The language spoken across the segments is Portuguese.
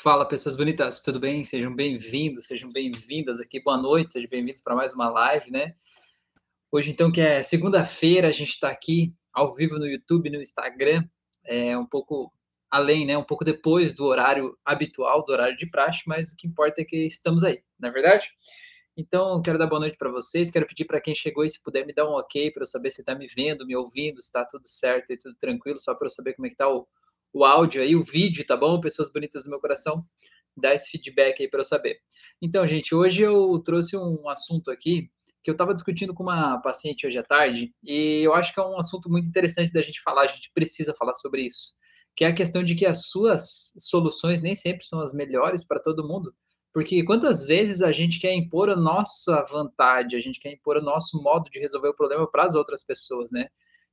Fala, pessoas bonitas, tudo bem? Sejam bem-vindos, sejam bem-vindas aqui, boa noite, sejam bem-vindos para mais uma live, né? Hoje, então, que é segunda-feira, a gente está aqui ao vivo no YouTube, no Instagram, é um pouco além, né? Um pouco depois do horário habitual, do horário de praxe, mas o que importa é que estamos aí, não é verdade? Então, quero dar boa noite para vocês, quero pedir para quem chegou e se puder me dar um ok para eu saber se está me vendo, me ouvindo, se está tudo certo e tudo tranquilo, só para eu saber como é que está o o áudio aí, o vídeo, tá bom? Pessoas bonitas do meu coração, dá esse feedback aí para eu saber. Então, gente, hoje eu trouxe um assunto aqui que eu estava discutindo com uma paciente hoje à tarde e eu acho que é um assunto muito interessante da gente falar, a gente precisa falar sobre isso, que é a questão de que as suas soluções nem sempre são as melhores para todo mundo, porque quantas vezes a gente quer impor a nossa vontade, a gente quer impor o nosso modo de resolver o problema para as outras pessoas, né?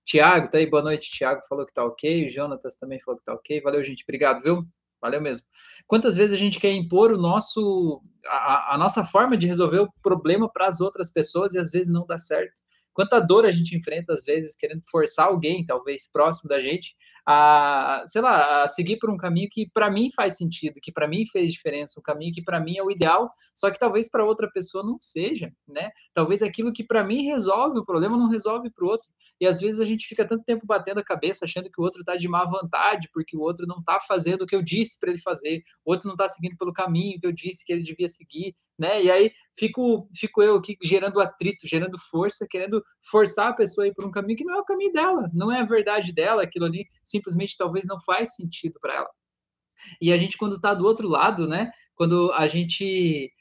Tiago, tá aí, boa noite. Tiago falou que tá ok. O Jonatas também falou que tá ok. Valeu, gente. Obrigado, viu? Valeu mesmo. Quantas vezes a gente quer impor o nosso, a, a nossa forma de resolver o problema para as outras pessoas e às vezes não dá certo? Quanta dor a gente enfrenta, às vezes, querendo forçar alguém, talvez próximo da gente, a, sei lá, a seguir por um caminho que para mim faz sentido, que para mim fez diferença, um caminho que para mim é o ideal, só que talvez para outra pessoa não seja, né? Talvez aquilo que para mim resolve o problema não resolve para o outro. E às vezes a gente fica tanto tempo batendo a cabeça achando que o outro está de má vontade, porque o outro não está fazendo o que eu disse para ele fazer, o outro não está seguindo pelo caminho que eu disse que ele devia seguir, né? E aí fico, fico eu aqui gerando atrito, gerando força, querendo forçar a pessoa a ir por um caminho que não é o caminho dela, não é a verdade dela, aquilo ali simplesmente talvez não faz sentido para ela. E a gente, quando está do outro lado, né? Quando a gente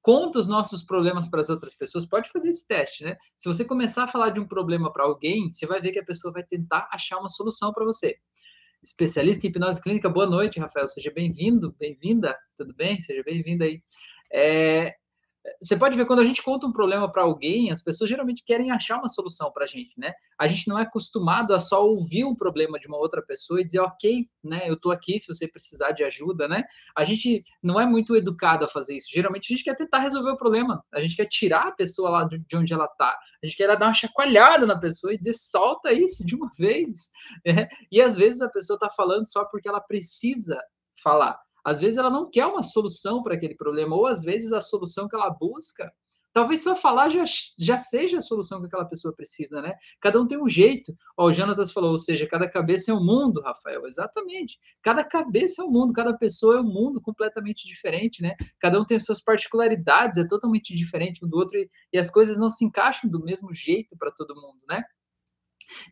conta os nossos problemas para as outras pessoas, pode fazer esse teste, né? Se você começar a falar de um problema para alguém, você vai ver que a pessoa vai tentar achar uma solução para você. Especialista em hipnose clínica, boa noite, Rafael. Seja bem-vindo, bem-vinda, tudo bem? Seja bem-vinda aí. É, você pode ver quando a gente conta um problema para alguém, as pessoas geralmente querem achar uma solução para a gente, né? A gente não é acostumado a só ouvir um problema de uma outra pessoa e dizer, ok, né? Eu estou aqui se você precisar de ajuda, né? A gente não é muito educado a fazer isso. Geralmente a gente quer tentar resolver o problema, a gente quer tirar a pessoa lá de onde ela está, a gente quer dar uma chacoalhada na pessoa e dizer, solta isso de uma vez. É? E às vezes a pessoa está falando só porque ela precisa falar. Às vezes ela não quer uma solução para aquele problema, ou às vezes a solução que ela busca, talvez só falar já, já seja a solução que aquela pessoa precisa, né? Cada um tem um jeito. Ó, o Jonatas falou, ou seja, cada cabeça é um mundo, Rafael. Exatamente. Cada cabeça é um mundo, cada pessoa é um mundo completamente diferente, né? Cada um tem suas particularidades, é totalmente diferente um do outro, e, e as coisas não se encaixam do mesmo jeito para todo mundo, né?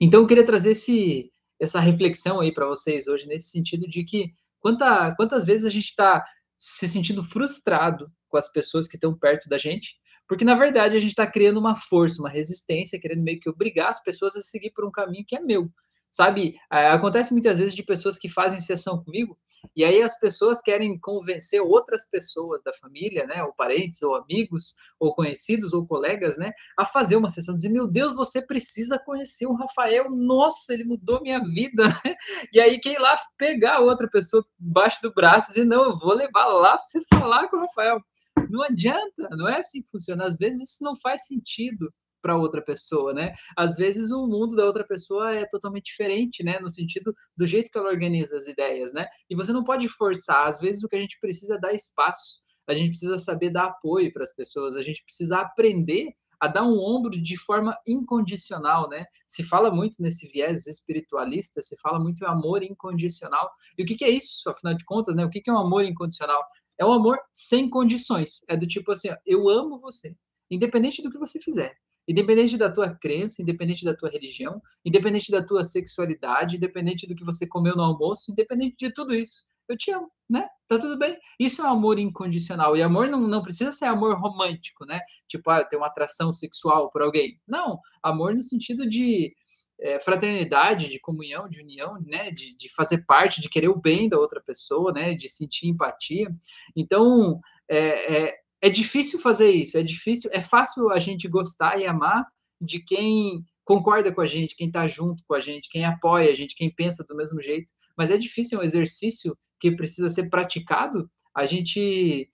Então eu queria trazer esse, essa reflexão aí para vocês hoje, nesse sentido de que Quanta, quantas vezes a gente está se sentindo frustrado com as pessoas que estão perto da gente, porque na verdade a gente está criando uma força, uma resistência, querendo meio que obrigar as pessoas a seguir por um caminho que é meu. Sabe, acontece muitas vezes de pessoas que fazem sessão comigo, e aí as pessoas querem convencer outras pessoas da família, né, ou parentes, ou amigos, ou conhecidos, ou colegas, né, a fazer uma sessão, dizer, meu Deus, você precisa conhecer o Rafael, nossa, ele mudou minha vida, e aí quem lá pegar outra pessoa embaixo do braço e dizer, não, eu vou levar lá para você falar com o Rafael. Não adianta, não é assim que funciona. Às vezes isso não faz sentido para outra pessoa, né? Às vezes o mundo da outra pessoa é totalmente diferente, né? No sentido do jeito que ela organiza as ideias, né? E você não pode forçar. Às vezes o que a gente precisa é dar espaço. A gente precisa saber dar apoio para as pessoas. A gente precisa aprender a dar um ombro de forma incondicional, né? Se fala muito nesse viés espiritualista, se fala muito em amor incondicional. E o que, que é isso, afinal de contas, né? O que, que é um amor incondicional? É um amor sem condições. É do tipo assim, ó, eu amo você, independente do que você fizer. Independente da tua crença, independente da tua religião, independente da tua sexualidade, independente do que você comeu no almoço, independente de tudo isso, eu te amo, né? Tá tudo bem. Isso é um amor incondicional. E amor não, não precisa ser amor romântico, né? Tipo, ah, ter uma atração sexual por alguém. Não. Amor no sentido de é, fraternidade, de comunhão, de união, né? De, de fazer parte, de querer o bem da outra pessoa, né? De sentir empatia. Então, é, é é difícil fazer isso, é difícil, é fácil a gente gostar e amar de quem concorda com a gente, quem está junto com a gente, quem apoia a gente, quem pensa do mesmo jeito, mas é difícil, é um exercício que precisa ser praticado, a gente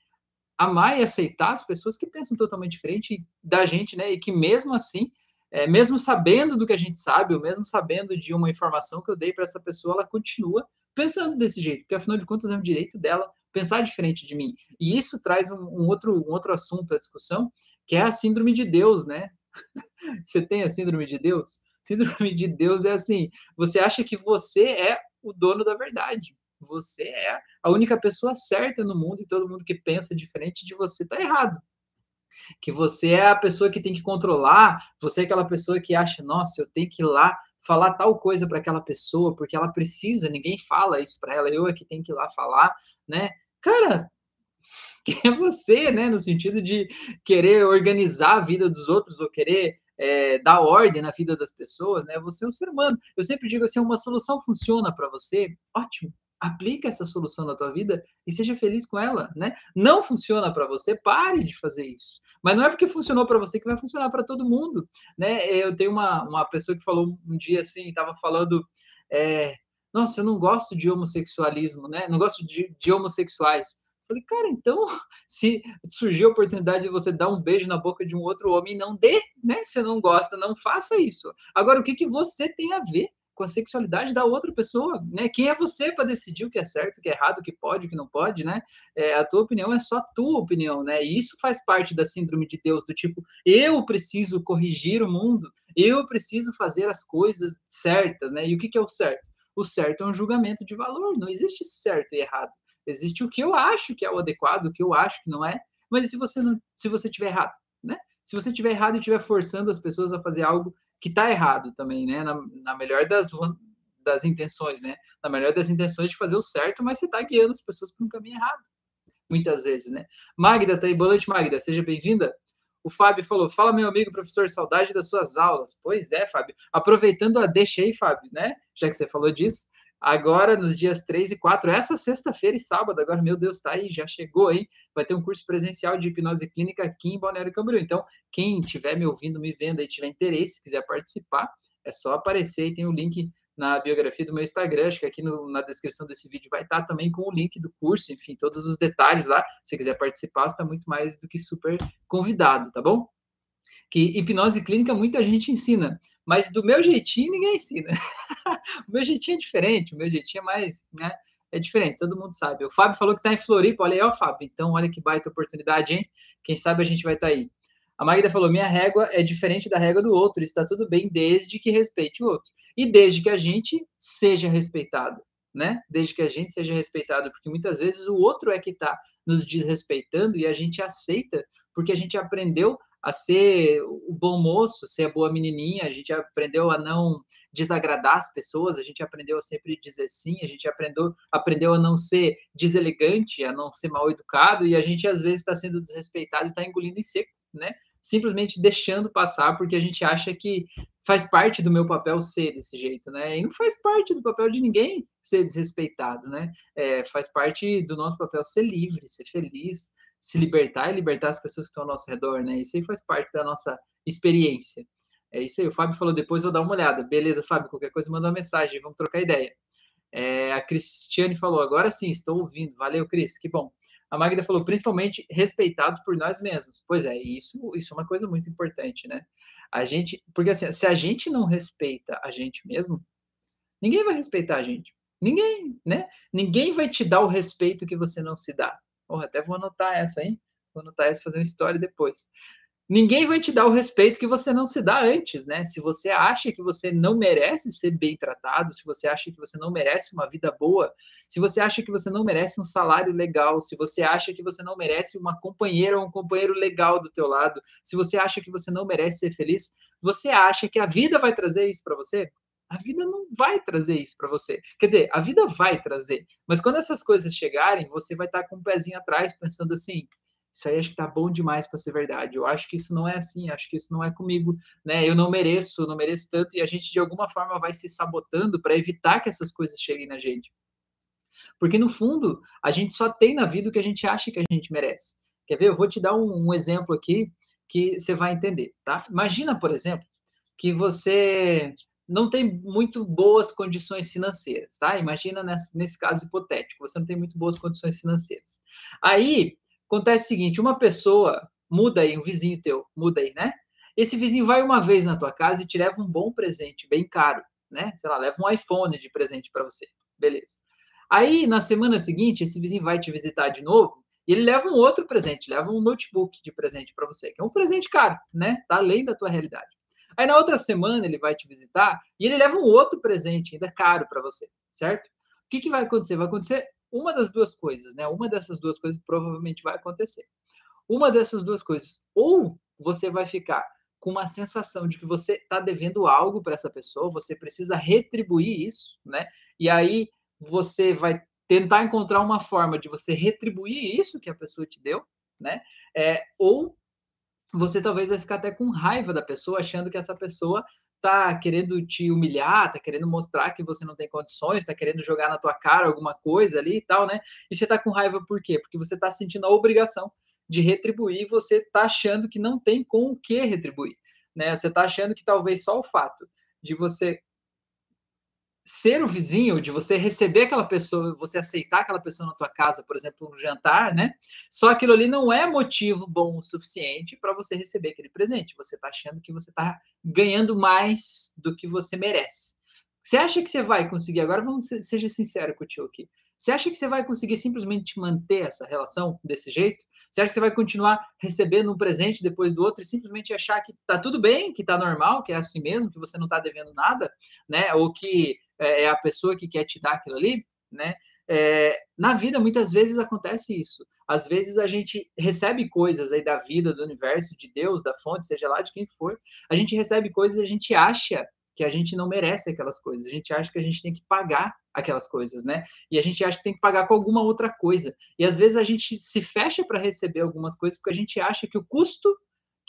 amar e aceitar as pessoas que pensam totalmente diferente da gente, né, e que mesmo assim, é, mesmo sabendo do que a gente sabe, ou mesmo sabendo de uma informação que eu dei para essa pessoa, ela continua pensando desse jeito, porque afinal de contas é um direito dela pensar diferente de mim. E isso traz um, um outro, um outro assunto à discussão, que é a síndrome de Deus, né? Você tem a síndrome de Deus? Síndrome de Deus é assim: você acha que você é o dono da verdade. Você é a única pessoa certa no mundo e todo mundo que pensa diferente de você está errado. Que você é a pessoa que tem que controlar, você é aquela pessoa que acha, nossa, eu tenho que ir lá falar tal coisa para aquela pessoa, porque ela precisa, ninguém fala isso para ela, eu é que tenho que ir lá falar, né? Cara, quem é você, né? No sentido de querer organizar a vida dos outros ou querer é, dar ordem na vida das pessoas, né? Você é um ser humano. Eu sempre digo assim, uma solução funciona para você, ótimo aplica essa solução na tua vida e seja feliz com ela, né? Não funciona para você, pare de fazer isso. Mas não é porque funcionou para você que vai funcionar para todo mundo, né? Eu tenho uma, uma pessoa que falou um dia assim, estava falando, é, nossa, eu não gosto de homossexualismo, né? Não gosto de, de homossexuais. Falei, cara, então, se surgir a oportunidade de você dar um beijo na boca de um outro homem, não dê, né? Se não gosta, não faça isso. Agora, o que, que você tem a ver com a sexualidade da outra pessoa, né? Quem é você para decidir o que é certo, o que é errado, o que pode, o que não pode, né? É, a tua opinião é só tua opinião, né? E isso faz parte da síndrome de Deus, do tipo, eu preciso corrigir o mundo, eu preciso fazer as coisas certas, né? E o que, que é o certo? O certo é um julgamento de valor, não existe certo e errado. Existe o que eu acho que é o adequado, o que eu acho que não é, mas e se você não, se você tiver errado, né? Se você tiver errado e estiver forçando as pessoas a fazer algo que está errado também, né? Na, na, melhor das, das intenções, né? Na melhor das intenções de fazer o certo, mas você está guiando as pessoas para um caminho errado, muitas vezes, né? Magda tá aí, boa noite, Magda, seja bem-vinda. O Fábio falou: Fala, meu amigo professor, saudade das suas aulas. Pois é, Fábio. Aproveitando a deixa aí, Fábio, né? Já que você falou disso, agora nos dias 3 e 4, essa sexta-feira e sábado, agora, meu Deus, tá aí, já chegou, hein? Vai ter um curso presencial de hipnose clínica aqui em Balneário Camboriú. Então, quem estiver me ouvindo, me vendo e tiver interesse, quiser participar, é só aparecer e tem o link na biografia do meu Instagram, acho que aqui no, na descrição desse vídeo vai estar também com o link do curso, enfim, todos os detalhes lá. Se quiser participar, está muito mais do que super convidado, tá bom? Que hipnose clínica muita gente ensina, mas do meu jeitinho ninguém ensina. o meu jeitinho é diferente, o meu jeitinho é mais, né? É diferente, todo mundo sabe. O Fábio falou que está em Floripa, olha aí, ó, Fábio. Então, olha que baita oportunidade, hein? Quem sabe a gente vai estar tá aí. A Magda falou: minha régua é diferente da régua do outro, está tudo bem desde que respeite o outro. E desde que a gente seja respeitado, né? Desde que a gente seja respeitado, porque muitas vezes o outro é que está nos desrespeitando e a gente aceita porque a gente aprendeu a ser o bom moço, ser a boa menininha, a gente aprendeu a não desagradar as pessoas, a gente aprendeu a sempre dizer sim, a gente aprendeu, aprendeu a não ser deselegante, a não ser mal educado, e a gente às vezes está sendo desrespeitado e está engolindo em seco, né? Simplesmente deixando passar porque a gente acha que faz parte do meu papel ser desse jeito, né? E não faz parte do papel de ninguém ser desrespeitado, né? É, faz parte do nosso papel ser livre, ser feliz, se libertar e libertar as pessoas que estão ao nosso redor, né? Isso aí faz parte da nossa experiência. É isso aí. O Fábio falou, depois vou dar uma olhada. Beleza, Fábio, qualquer coisa manda uma mensagem, vamos trocar ideia. É, a Cristiane falou, agora sim, estou ouvindo. Valeu, Cris, que bom. A Magda falou, principalmente respeitados por nós mesmos. Pois é, isso, isso é uma coisa muito importante, né? A gente, porque assim, se a gente não respeita a gente mesmo, ninguém vai respeitar a gente. Ninguém, né? Ninguém vai te dar o respeito que você não se dá. Porra, até vou anotar essa, hein? Vou anotar essa e fazer uma história depois. Ninguém vai te dar o respeito que você não se dá antes, né? Se você acha que você não merece ser bem tratado, se você acha que você não merece uma vida boa, se você acha que você não merece um salário legal, se você acha que você não merece uma companheira ou um companheiro legal do teu lado, se você acha que você não merece ser feliz, você acha que a vida vai trazer isso para você? A vida não vai trazer isso para você. Quer dizer, a vida vai trazer, mas quando essas coisas chegarem, você vai estar tá com um pezinho atrás, pensando assim: isso aí acho que tá bom demais para ser verdade. Eu acho que isso não é assim, acho que isso não é comigo, né? Eu não mereço, não mereço tanto, e a gente de alguma forma vai se sabotando para evitar que essas coisas cheguem na gente. Porque no fundo, a gente só tem na vida o que a gente acha que a gente merece. Quer ver? Eu vou te dar um, um exemplo aqui que você vai entender, tá? Imagina, por exemplo, que você não tem muito boas condições financeiras, tá? Imagina nesse, nesse caso hipotético, você não tem muito boas condições financeiras. Aí acontece o seguinte: uma pessoa muda aí, um vizinho teu, muda aí, né? Esse vizinho vai uma vez na tua casa e te leva um bom presente, bem caro, né? Sei lá, leva um iPhone de presente para você, beleza. Aí, na semana seguinte, esse vizinho vai te visitar de novo e ele leva um outro presente, leva um notebook de presente para você, que é um presente caro, né? Tá além da tua realidade. Aí na outra semana ele vai te visitar e ele leva um outro presente ainda caro para você, certo? O que, que vai acontecer? Vai acontecer uma das duas coisas, né? Uma dessas duas coisas provavelmente vai acontecer. Uma dessas duas coisas, ou você vai ficar com uma sensação de que você está devendo algo para essa pessoa, você precisa retribuir isso, né? E aí você vai tentar encontrar uma forma de você retribuir isso que a pessoa te deu, né? É, ou você talvez vai ficar até com raiva da pessoa, achando que essa pessoa tá querendo te humilhar, tá querendo mostrar que você não tem condições, tá querendo jogar na tua cara alguma coisa ali e tal, né? E você tá com raiva por quê? Porque você tá sentindo a obrigação de retribuir, você está achando que não tem com o que retribuir. Né? Você está achando que talvez só o fato de você ser o vizinho, de você receber aquela pessoa, você aceitar aquela pessoa na tua casa, por exemplo, um jantar, né? Só aquilo ali não é motivo bom o suficiente para você receber aquele presente. Você está achando que você está ganhando mais do que você merece. Você acha que você vai conseguir? Agora vamos seja sincero com o tio aqui. Você acha que você vai conseguir simplesmente manter essa relação desse jeito? Acha que você vai continuar recebendo um presente depois do outro e simplesmente achar que tá tudo bem, que tá normal, que é assim mesmo, que você não tá devendo nada, né? Ou que é, é a pessoa que quer te dar aquilo ali, né? É, na vida, muitas vezes acontece isso. Às vezes a gente recebe coisas aí da vida, do universo, de Deus, da fonte, seja lá de quem for. A gente recebe coisas e a gente acha que a gente não merece aquelas coisas. A gente acha que a gente tem que pagar aquelas coisas, né? E a gente acha que tem que pagar com alguma outra coisa. E às vezes a gente se fecha para receber algumas coisas porque a gente acha que o custo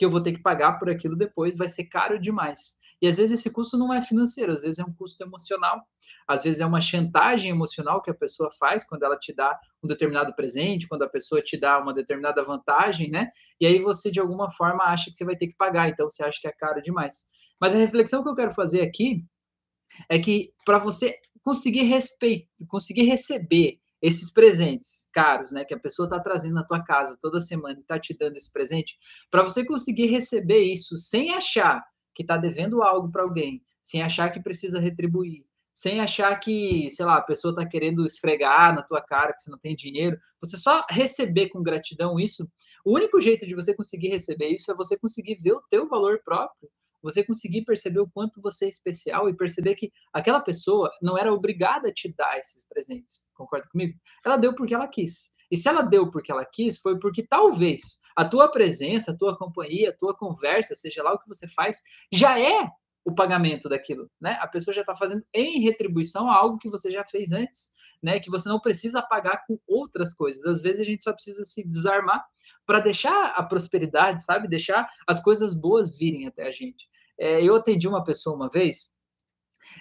que eu vou ter que pagar por aquilo depois vai ser caro demais. E às vezes esse custo não é financeiro, às vezes é um custo emocional, às vezes é uma chantagem emocional que a pessoa faz quando ela te dá um determinado presente, quando a pessoa te dá uma determinada vantagem, né? E aí você de alguma forma acha que você vai ter que pagar, então você acha que é caro demais. Mas a reflexão que eu quero fazer aqui é que para você conseguir respeitar, conseguir receber esses presentes caros, né, que a pessoa está trazendo na tua casa toda semana e está te dando esse presente, para você conseguir receber isso sem achar que está devendo algo para alguém, sem achar que precisa retribuir, sem achar que, sei lá, a pessoa está querendo esfregar na tua cara que você não tem dinheiro, você só receber com gratidão isso, o único jeito de você conseguir receber isso é você conseguir ver o teu valor próprio, você conseguir perceber o quanto você é especial e perceber que aquela pessoa não era obrigada a te dar esses presentes. Concorda comigo? Ela deu porque ela quis. E se ela deu porque ela quis, foi porque talvez a tua presença, a tua companhia, a tua conversa, seja lá o que você faz, já é o pagamento daquilo, né? A pessoa já está fazendo em retribuição a algo que você já fez antes, né? Que você não precisa pagar com outras coisas. Às vezes a gente só precisa se desarmar para deixar a prosperidade, sabe? Deixar as coisas boas virem até a gente. É, eu atendi uma pessoa uma vez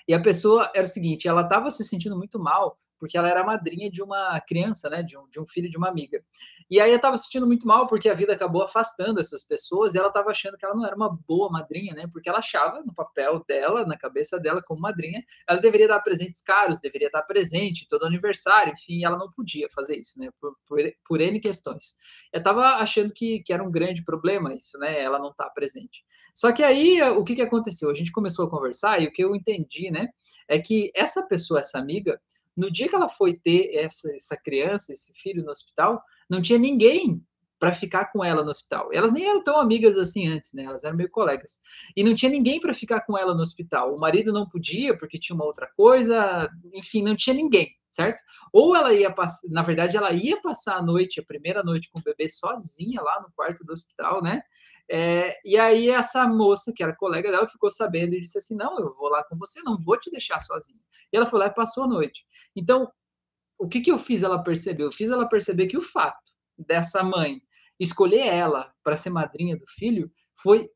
e a pessoa era o seguinte: ela estava se sentindo muito mal porque ela era madrinha de uma criança, né, de um, de um filho de uma amiga. E aí eu estava sentindo muito mal porque a vida acabou afastando essas pessoas e ela estava achando que ela não era uma boa madrinha, né? Porque ela achava no papel dela, na cabeça dela como madrinha, ela deveria dar presentes caros, deveria estar presente todo aniversário, enfim, ela não podia fazer isso, né? Por, por, por N questões. Eu estava achando que, que era um grande problema isso, né? Ela não estar tá presente. Só que aí o que, que aconteceu? A gente começou a conversar e o que eu entendi, né? É que essa pessoa, essa amiga, no dia que ela foi ter essa, essa criança, esse filho no hospital, não tinha ninguém para ficar com ela no hospital. Elas nem eram tão amigas assim antes, né? Elas eram meio colegas. E não tinha ninguém para ficar com ela no hospital. O marido não podia porque tinha uma outra coisa, enfim, não tinha ninguém, certo? Ou ela ia passar, na verdade, ela ia passar a noite, a primeira noite com o bebê sozinha lá no quarto do hospital, né? É, e aí essa moça, que era colega dela, ficou sabendo e disse assim: "Não, eu vou lá com você, não vou te deixar sozinha". E ela foi lá e passou a noite. Então, o que, que eu fiz ela perceber? Eu fiz ela perceber que o fato dessa mãe escolher ela para ser madrinha do filho foi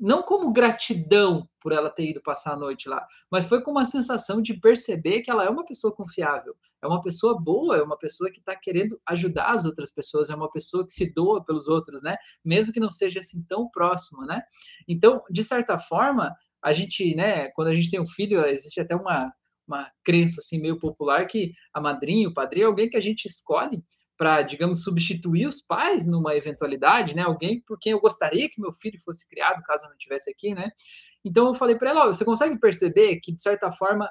não como gratidão por ela ter ido passar a noite lá, mas foi com uma sensação de perceber que ela é uma pessoa confiável, é uma pessoa boa, é uma pessoa que está querendo ajudar as outras pessoas, é uma pessoa que se doa pelos outros, né? Mesmo que não seja assim tão próximo, né? Então, de certa forma, a gente, né, quando a gente tem um filho, existe até uma uma crença assim meio popular que a madrinha, o padrinho é alguém que a gente escolhe para, digamos, substituir os pais numa eventualidade, né? Alguém por quem eu gostaria que meu filho fosse criado, caso eu não estivesse aqui, né? Então eu falei para ela, você consegue perceber que de certa forma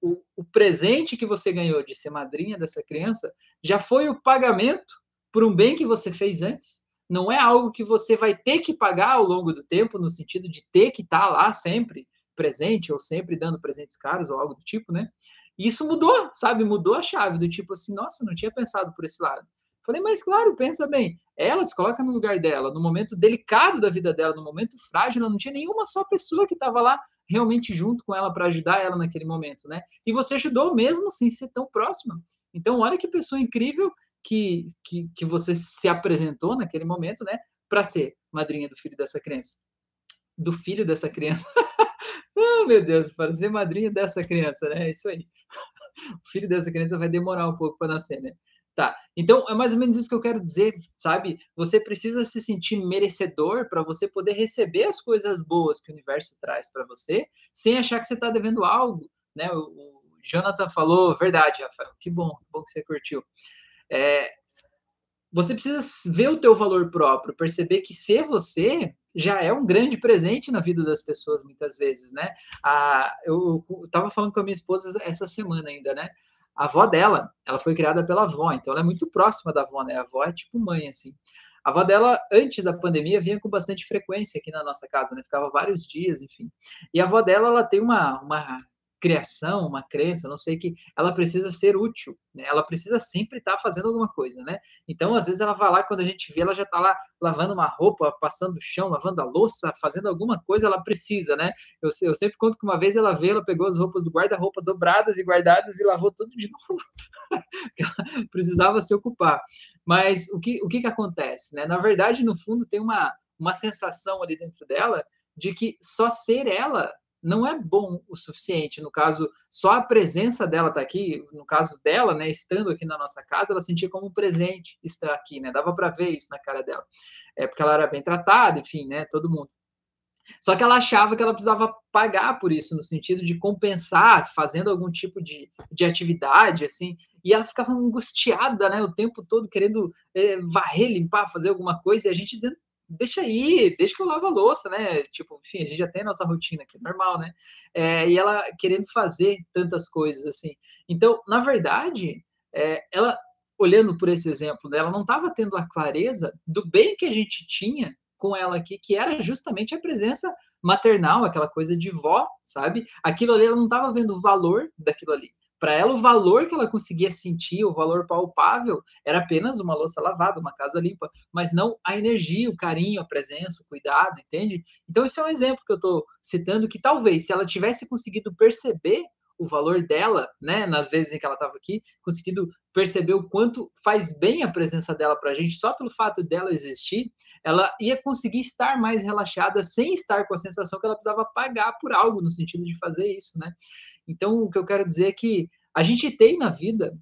o, o presente que você ganhou de ser madrinha dessa criança já foi o pagamento por um bem que você fez antes. Não é algo que você vai ter que pagar ao longo do tempo, no sentido de ter que estar tá lá sempre presente, ou sempre dando presentes caros, ou algo do tipo, né? E isso mudou, sabe? Mudou a chave do tipo assim, nossa, não tinha pensado por esse lado. Falei, mas claro, pensa bem. Ela se coloca no lugar dela, no momento delicado da vida dela, no momento frágil, ela não tinha nenhuma só pessoa que estava lá realmente junto com ela para ajudar ela naquele momento, né? E você ajudou mesmo sem ser tão próxima. Então, olha que pessoa incrível que, que, que você se apresentou naquele momento, né? Para ser madrinha do filho dessa criança. Do filho dessa criança. oh, meu Deus, para ser madrinha dessa criança, né? É isso aí. O filho dessa criança vai demorar um pouco para nascer, né? Tá. Então, é mais ou menos isso que eu quero dizer, sabe? Você precisa se sentir merecedor para você poder receber as coisas boas que o universo traz para você, sem achar que você está devendo algo, né? O, o, Jonathan falou, verdade, Rafael, que bom, que bom que você curtiu. É, você precisa ver o teu valor próprio, perceber que ser você já é um grande presente na vida das pessoas, muitas vezes, né? Ah, eu estava falando com a minha esposa essa semana ainda, né? a avó dela, ela foi criada pela avó, então ela é muito próxima da avó, né? A avó é tipo mãe, assim. A avó dela, antes da pandemia, vinha com bastante frequência aqui na nossa casa, né? Ficava vários dias, enfim. E a avó dela, ela tem uma, uma criação, uma crença, não sei que ela precisa ser útil, né? Ela precisa sempre estar tá fazendo alguma coisa, né? Então, às vezes ela vai lá, quando a gente vê, ela já está lá lavando uma roupa, passando o chão, lavando a louça, fazendo alguma coisa, ela precisa, né? Eu, eu sempre conto que uma vez ela veio, ela pegou as roupas do guarda-roupa dobradas e guardadas e lavou tudo de novo. ela precisava se ocupar. Mas o que, o que que acontece, né? Na verdade, no fundo, tem uma, uma sensação ali dentro dela de que só ser ela não é bom o suficiente. No caso, só a presença dela tá aqui, no caso dela, né, estando aqui na nossa casa, ela sentia como um presente estar aqui, né? Dava para ver isso na cara dela. É porque ela era bem tratada, enfim, né, todo mundo. Só que ela achava que ela precisava pagar por isso, no sentido de compensar, fazendo algum tipo de, de atividade, assim, e ela ficava angustiada, né, o tempo todo querendo é, varrer, limpar, fazer alguma coisa, e a gente dizendo, deixa aí, deixa que eu lavo a louça, né? Tipo, enfim, a gente já tem a nossa rotina aqui, normal, né? É, e ela querendo fazer tantas coisas assim. Então, na verdade, é, ela, olhando por esse exemplo dela, não estava tendo a clareza do bem que a gente tinha com ela aqui, que era justamente a presença maternal, aquela coisa de vó, sabe? Aquilo ali, ela não estava vendo o valor daquilo ali. Para ela, o valor que ela conseguia sentir, o valor palpável, era apenas uma louça lavada, uma casa limpa, mas não a energia, o carinho, a presença, o cuidado, entende? Então, esse é um exemplo que eu estou citando que talvez, se ela tivesse conseguido perceber o valor dela, né, nas vezes em que ela estava aqui, conseguido perceber o quanto faz bem a presença dela para a gente, só pelo fato dela existir, ela ia conseguir estar mais relaxada sem estar com a sensação que ela precisava pagar por algo, no sentido de fazer isso, né? Então, o que eu quero dizer é que a gente tem na vida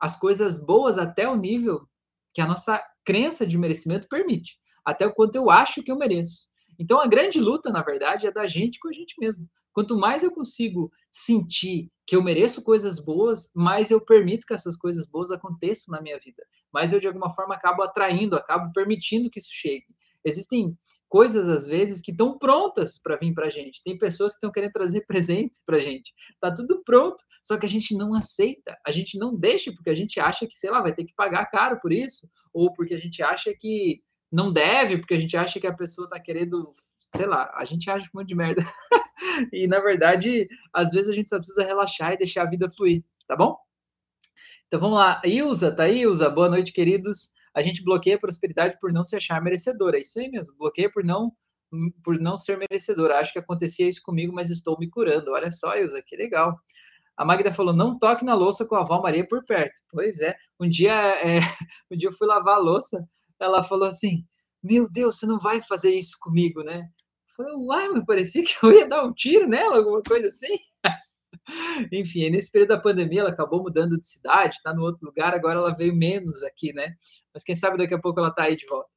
as coisas boas até o nível que a nossa crença de merecimento permite, até o quanto eu acho que eu mereço. Então, a grande luta, na verdade, é da gente com a gente mesmo. Quanto mais eu consigo sentir que eu mereço coisas boas, mais eu permito que essas coisas boas aconteçam na minha vida. Mais eu, de alguma forma, acabo atraindo, acabo permitindo que isso chegue. Existem coisas, às vezes, que estão prontas para vir para a gente. Tem pessoas que estão querendo trazer presentes para a gente. Está tudo pronto, só que a gente não aceita. A gente não deixa porque a gente acha que, sei lá, vai ter que pagar caro por isso. Ou porque a gente acha que não deve, porque a gente acha que a pessoa está querendo, sei lá, a gente acha um monte de merda. e, na verdade, às vezes a gente só precisa relaxar e deixar a vida fluir, tá bom? Então vamos lá. Ilza, tá aí, Ilza? Boa noite, queridos a gente bloqueia a prosperidade por não se achar merecedora. É isso aí mesmo, bloqueia por não por não ser merecedora. Acho que acontecia isso comigo, mas estou me curando. Olha só, Ilza, que legal. A Magda falou: não toque na louça com a avó Maria por perto. Pois é. Um dia, é, um dia eu fui lavar a louça, ela falou assim: Meu Deus, você não vai fazer isso comigo, né? Eu falei, uai, mas parecia que eu ia dar um tiro nela, alguma coisa assim. Enfim, nesse período da pandemia, ela acabou mudando de cidade, está no outro lugar, agora ela veio menos aqui, né? Mas quem sabe daqui a pouco ela está aí de volta.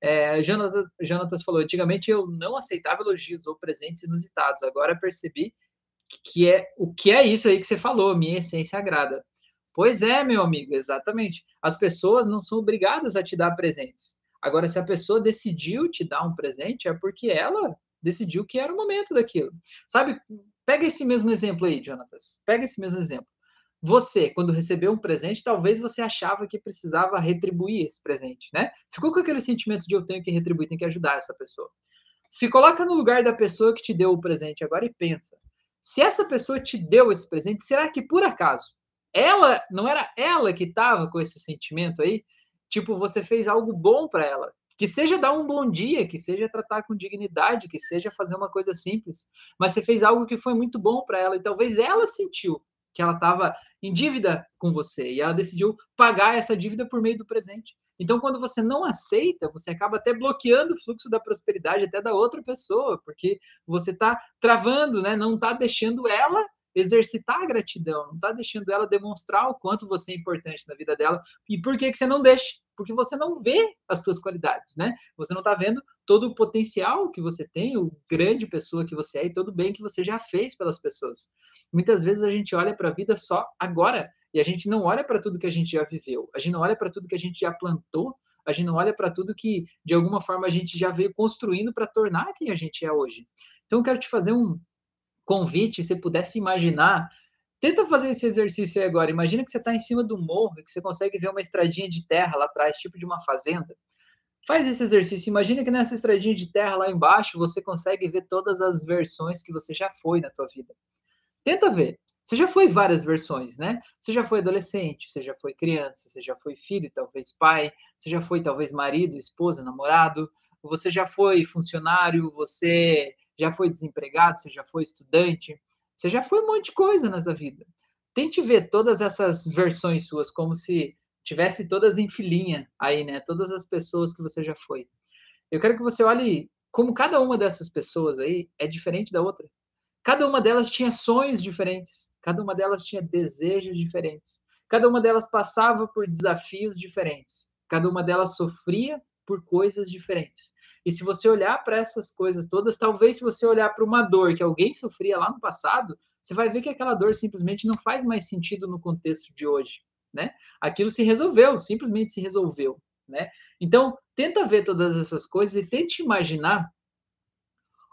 É, Jonatas, falou: antigamente eu não aceitava elogios ou presentes inusitados, agora percebi que é o que é isso aí que você falou, minha essência agrada. Pois é, meu amigo, exatamente. As pessoas não são obrigadas a te dar presentes. Agora, se a pessoa decidiu te dar um presente, é porque ela decidiu que era o momento daquilo. Sabe, Pega esse mesmo exemplo aí, Jonatas. Pega esse mesmo exemplo. Você, quando recebeu um presente, talvez você achava que precisava retribuir esse presente, né? Ficou com aquele sentimento de eu tenho que retribuir, tenho que ajudar essa pessoa. Se coloca no lugar da pessoa que te deu o presente agora e pensa: se essa pessoa te deu esse presente, será que por acaso ela não era ela que estava com esse sentimento aí? Tipo, você fez algo bom para ela, que seja dar um bom dia, que seja tratar com dignidade, que seja fazer uma coisa simples, mas você fez algo que foi muito bom para ela e talvez ela sentiu que ela estava em dívida com você e ela decidiu pagar essa dívida por meio do presente. Então, quando você não aceita, você acaba até bloqueando o fluxo da prosperidade até da outra pessoa, porque você está travando, né? não está deixando ela exercitar a gratidão, não está deixando ela demonstrar o quanto você é importante na vida dela. E por que, que você não deixa? Porque você não vê as suas qualidades, né? Você não está vendo todo o potencial que você tem, o grande pessoa que você é e todo o bem que você já fez pelas pessoas. Muitas vezes a gente olha para a vida só agora e a gente não olha para tudo que a gente já viveu, a gente não olha para tudo que a gente já plantou, a gente não olha para tudo que de alguma forma a gente já veio construindo para tornar quem a gente é hoje. Então eu quero te fazer um convite, se pudesse imaginar Tenta fazer esse exercício aí agora. Imagina que você está em cima do morro e que você consegue ver uma estradinha de terra lá atrás, tipo de uma fazenda. Faz esse exercício. Imagina que nessa estradinha de terra lá embaixo você consegue ver todas as versões que você já foi na tua vida. Tenta ver. Você já foi várias versões, né? Você já foi adolescente, você já foi criança, você já foi filho, talvez pai, você já foi talvez marido, esposa, namorado, você já foi funcionário, você já foi desempregado, você já foi estudante, você já foi um monte de coisa nessa vida. Tente ver todas essas versões suas como se tivesse todas em filinha aí, né? Todas as pessoas que você já foi. Eu quero que você olhe como cada uma dessas pessoas aí é diferente da outra. Cada uma delas tinha sonhos diferentes, cada uma delas tinha desejos diferentes, cada uma delas passava por desafios diferentes, cada uma delas sofria por coisas diferentes. E se você olhar para essas coisas todas, talvez se você olhar para uma dor que alguém sofria lá no passado, você vai ver que aquela dor simplesmente não faz mais sentido no contexto de hoje, né? Aquilo se resolveu, simplesmente se resolveu, né? Então, tenta ver todas essas coisas e tente imaginar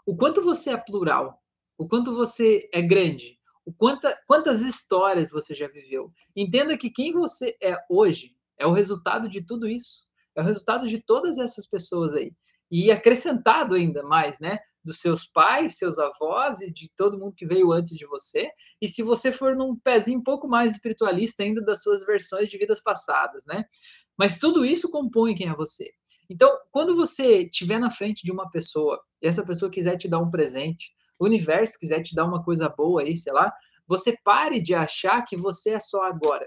o quanto você é plural, o quanto você é grande, o quanta, quantas histórias você já viveu. Entenda que quem você é hoje é o resultado de tudo isso. É o resultado de todas essas pessoas aí. E acrescentado ainda mais, né? Dos seus pais, seus avós e de todo mundo que veio antes de você. E se você for num pezinho um pouco mais espiritualista ainda das suas versões de vidas passadas, né? Mas tudo isso compõe quem é você. Então, quando você estiver na frente de uma pessoa e essa pessoa quiser te dar um presente, o universo quiser te dar uma coisa boa aí, sei lá, você pare de achar que você é só agora.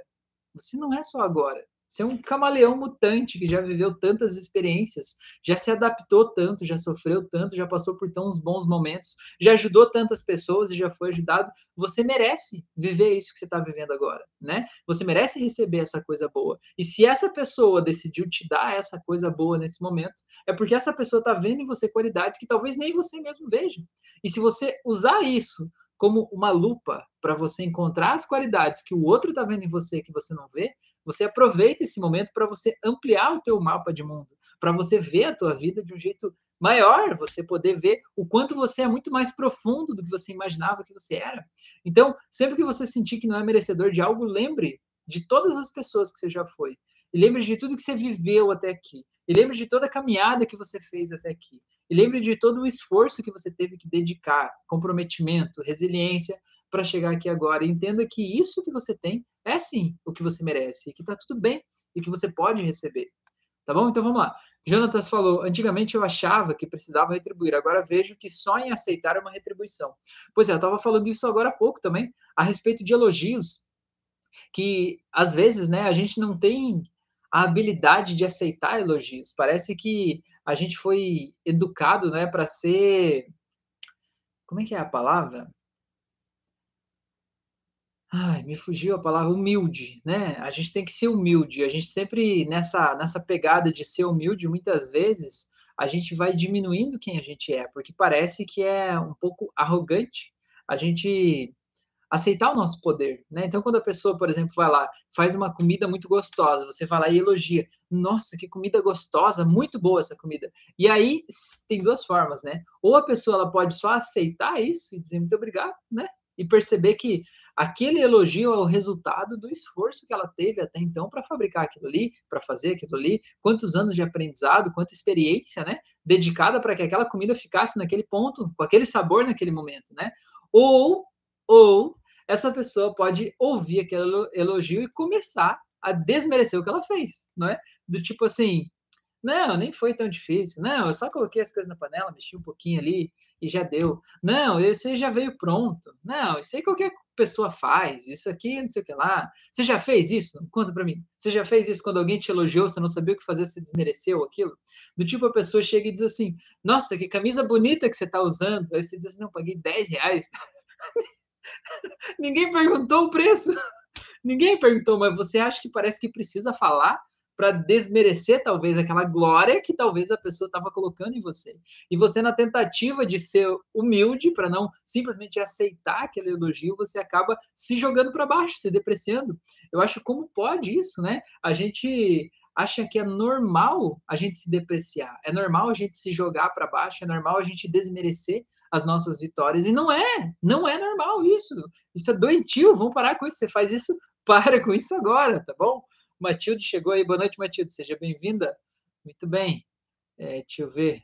Você não é só agora. Você é um camaleão mutante que já viveu tantas experiências, já se adaptou tanto, já sofreu tanto, já passou por tão bons momentos, já ajudou tantas pessoas e já foi ajudado. Você merece viver isso que você está vivendo agora, né? Você merece receber essa coisa boa. E se essa pessoa decidiu te dar essa coisa boa nesse momento, é porque essa pessoa está vendo em você qualidades que talvez nem você mesmo veja. E se você usar isso como uma lupa para você encontrar as qualidades que o outro está vendo em você que você não vê, você aproveita esse momento para você ampliar o teu mapa de mundo, para você ver a tua vida de um jeito maior, você poder ver o quanto você é muito mais profundo do que você imaginava que você era. Então, sempre que você sentir que não é merecedor de algo, lembre de todas as pessoas que você já foi. E lembre de tudo que você viveu até aqui. E lembre de toda a caminhada que você fez até aqui. E lembre de todo o esforço que você teve que dedicar, comprometimento, resiliência para chegar aqui agora. Entenda que isso que você tem é sim o que você merece, e que está tudo bem e que você pode receber. Tá bom? Então vamos lá. Jonatas falou: antigamente eu achava que precisava retribuir, agora vejo que só em aceitar é uma retribuição. Pois é, eu estava falando isso agora há pouco também, a respeito de elogios, que às vezes né, a gente não tem a habilidade de aceitar elogios. Parece que a gente foi educado né, para ser. Como é que é a palavra? Ai, me fugiu a palavra humilde, né? A gente tem que ser humilde. A gente sempre nessa nessa pegada de ser humilde, muitas vezes a gente vai diminuindo quem a gente é, porque parece que é um pouco arrogante a gente aceitar o nosso poder, né? Então, quando a pessoa, por exemplo, vai lá, faz uma comida muito gostosa, você vai lá e elogia, nossa, que comida gostosa, muito boa essa comida. E aí tem duas formas, né? Ou a pessoa ela pode só aceitar isso e dizer muito obrigado, né? e perceber que aquele elogio é o resultado do esforço que ela teve até então para fabricar aquilo ali, para fazer aquilo ali, quantos anos de aprendizado, quanta experiência, né, dedicada para que aquela comida ficasse naquele ponto, com aquele sabor naquele momento, né? Ou ou essa pessoa pode ouvir aquele elogio e começar a desmerecer o que ela fez, não é? Do tipo assim, não, nem foi tão difícil. Não, eu só coloquei as coisas na panela, mexi um pouquinho ali e já deu. Não, esse já veio pronto. Não, isso aí qualquer pessoa faz. Isso aqui, não sei o que lá. Você já fez isso? Conta para mim. Você já fez isso quando alguém te elogiou, você não sabia o que fazer, você desmereceu aquilo? Do tipo, a pessoa chega e diz assim: Nossa, que camisa bonita que você está usando. Aí você diz assim: Não, paguei 10 reais. Ninguém perguntou o preço. Ninguém perguntou, mas você acha que parece que precisa falar para desmerecer talvez aquela glória que talvez a pessoa estava colocando em você. E você na tentativa de ser humilde para não simplesmente aceitar aquele elogio, você acaba se jogando para baixo, se depreciando. Eu acho como pode isso, né? A gente acha que é normal a gente se depreciar, é normal a gente se jogar para baixo, é normal a gente desmerecer as nossas vitórias. E não é, não é normal isso. Isso é doentio, vamos parar com isso. Você faz isso, para com isso agora, tá bom? Matilde chegou aí. Boa noite, Matilde. Seja bem-vinda. Muito bem. É, deixa eu ver.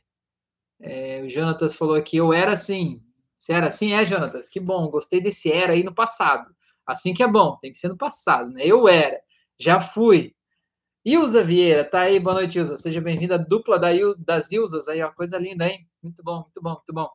É, o Jonatas falou aqui, eu era assim. Você era assim? É, Jonatas? Que bom. Gostei desse era aí no passado. Assim que é bom. Tem que ser no passado, né? Eu era. Já fui. Ilza Vieira, tá aí. Boa noite, Ilza. Seja bem-vinda. Dupla da Il, das Ilzas aí, ó. Coisa linda, hein? Muito bom, muito bom, muito bom.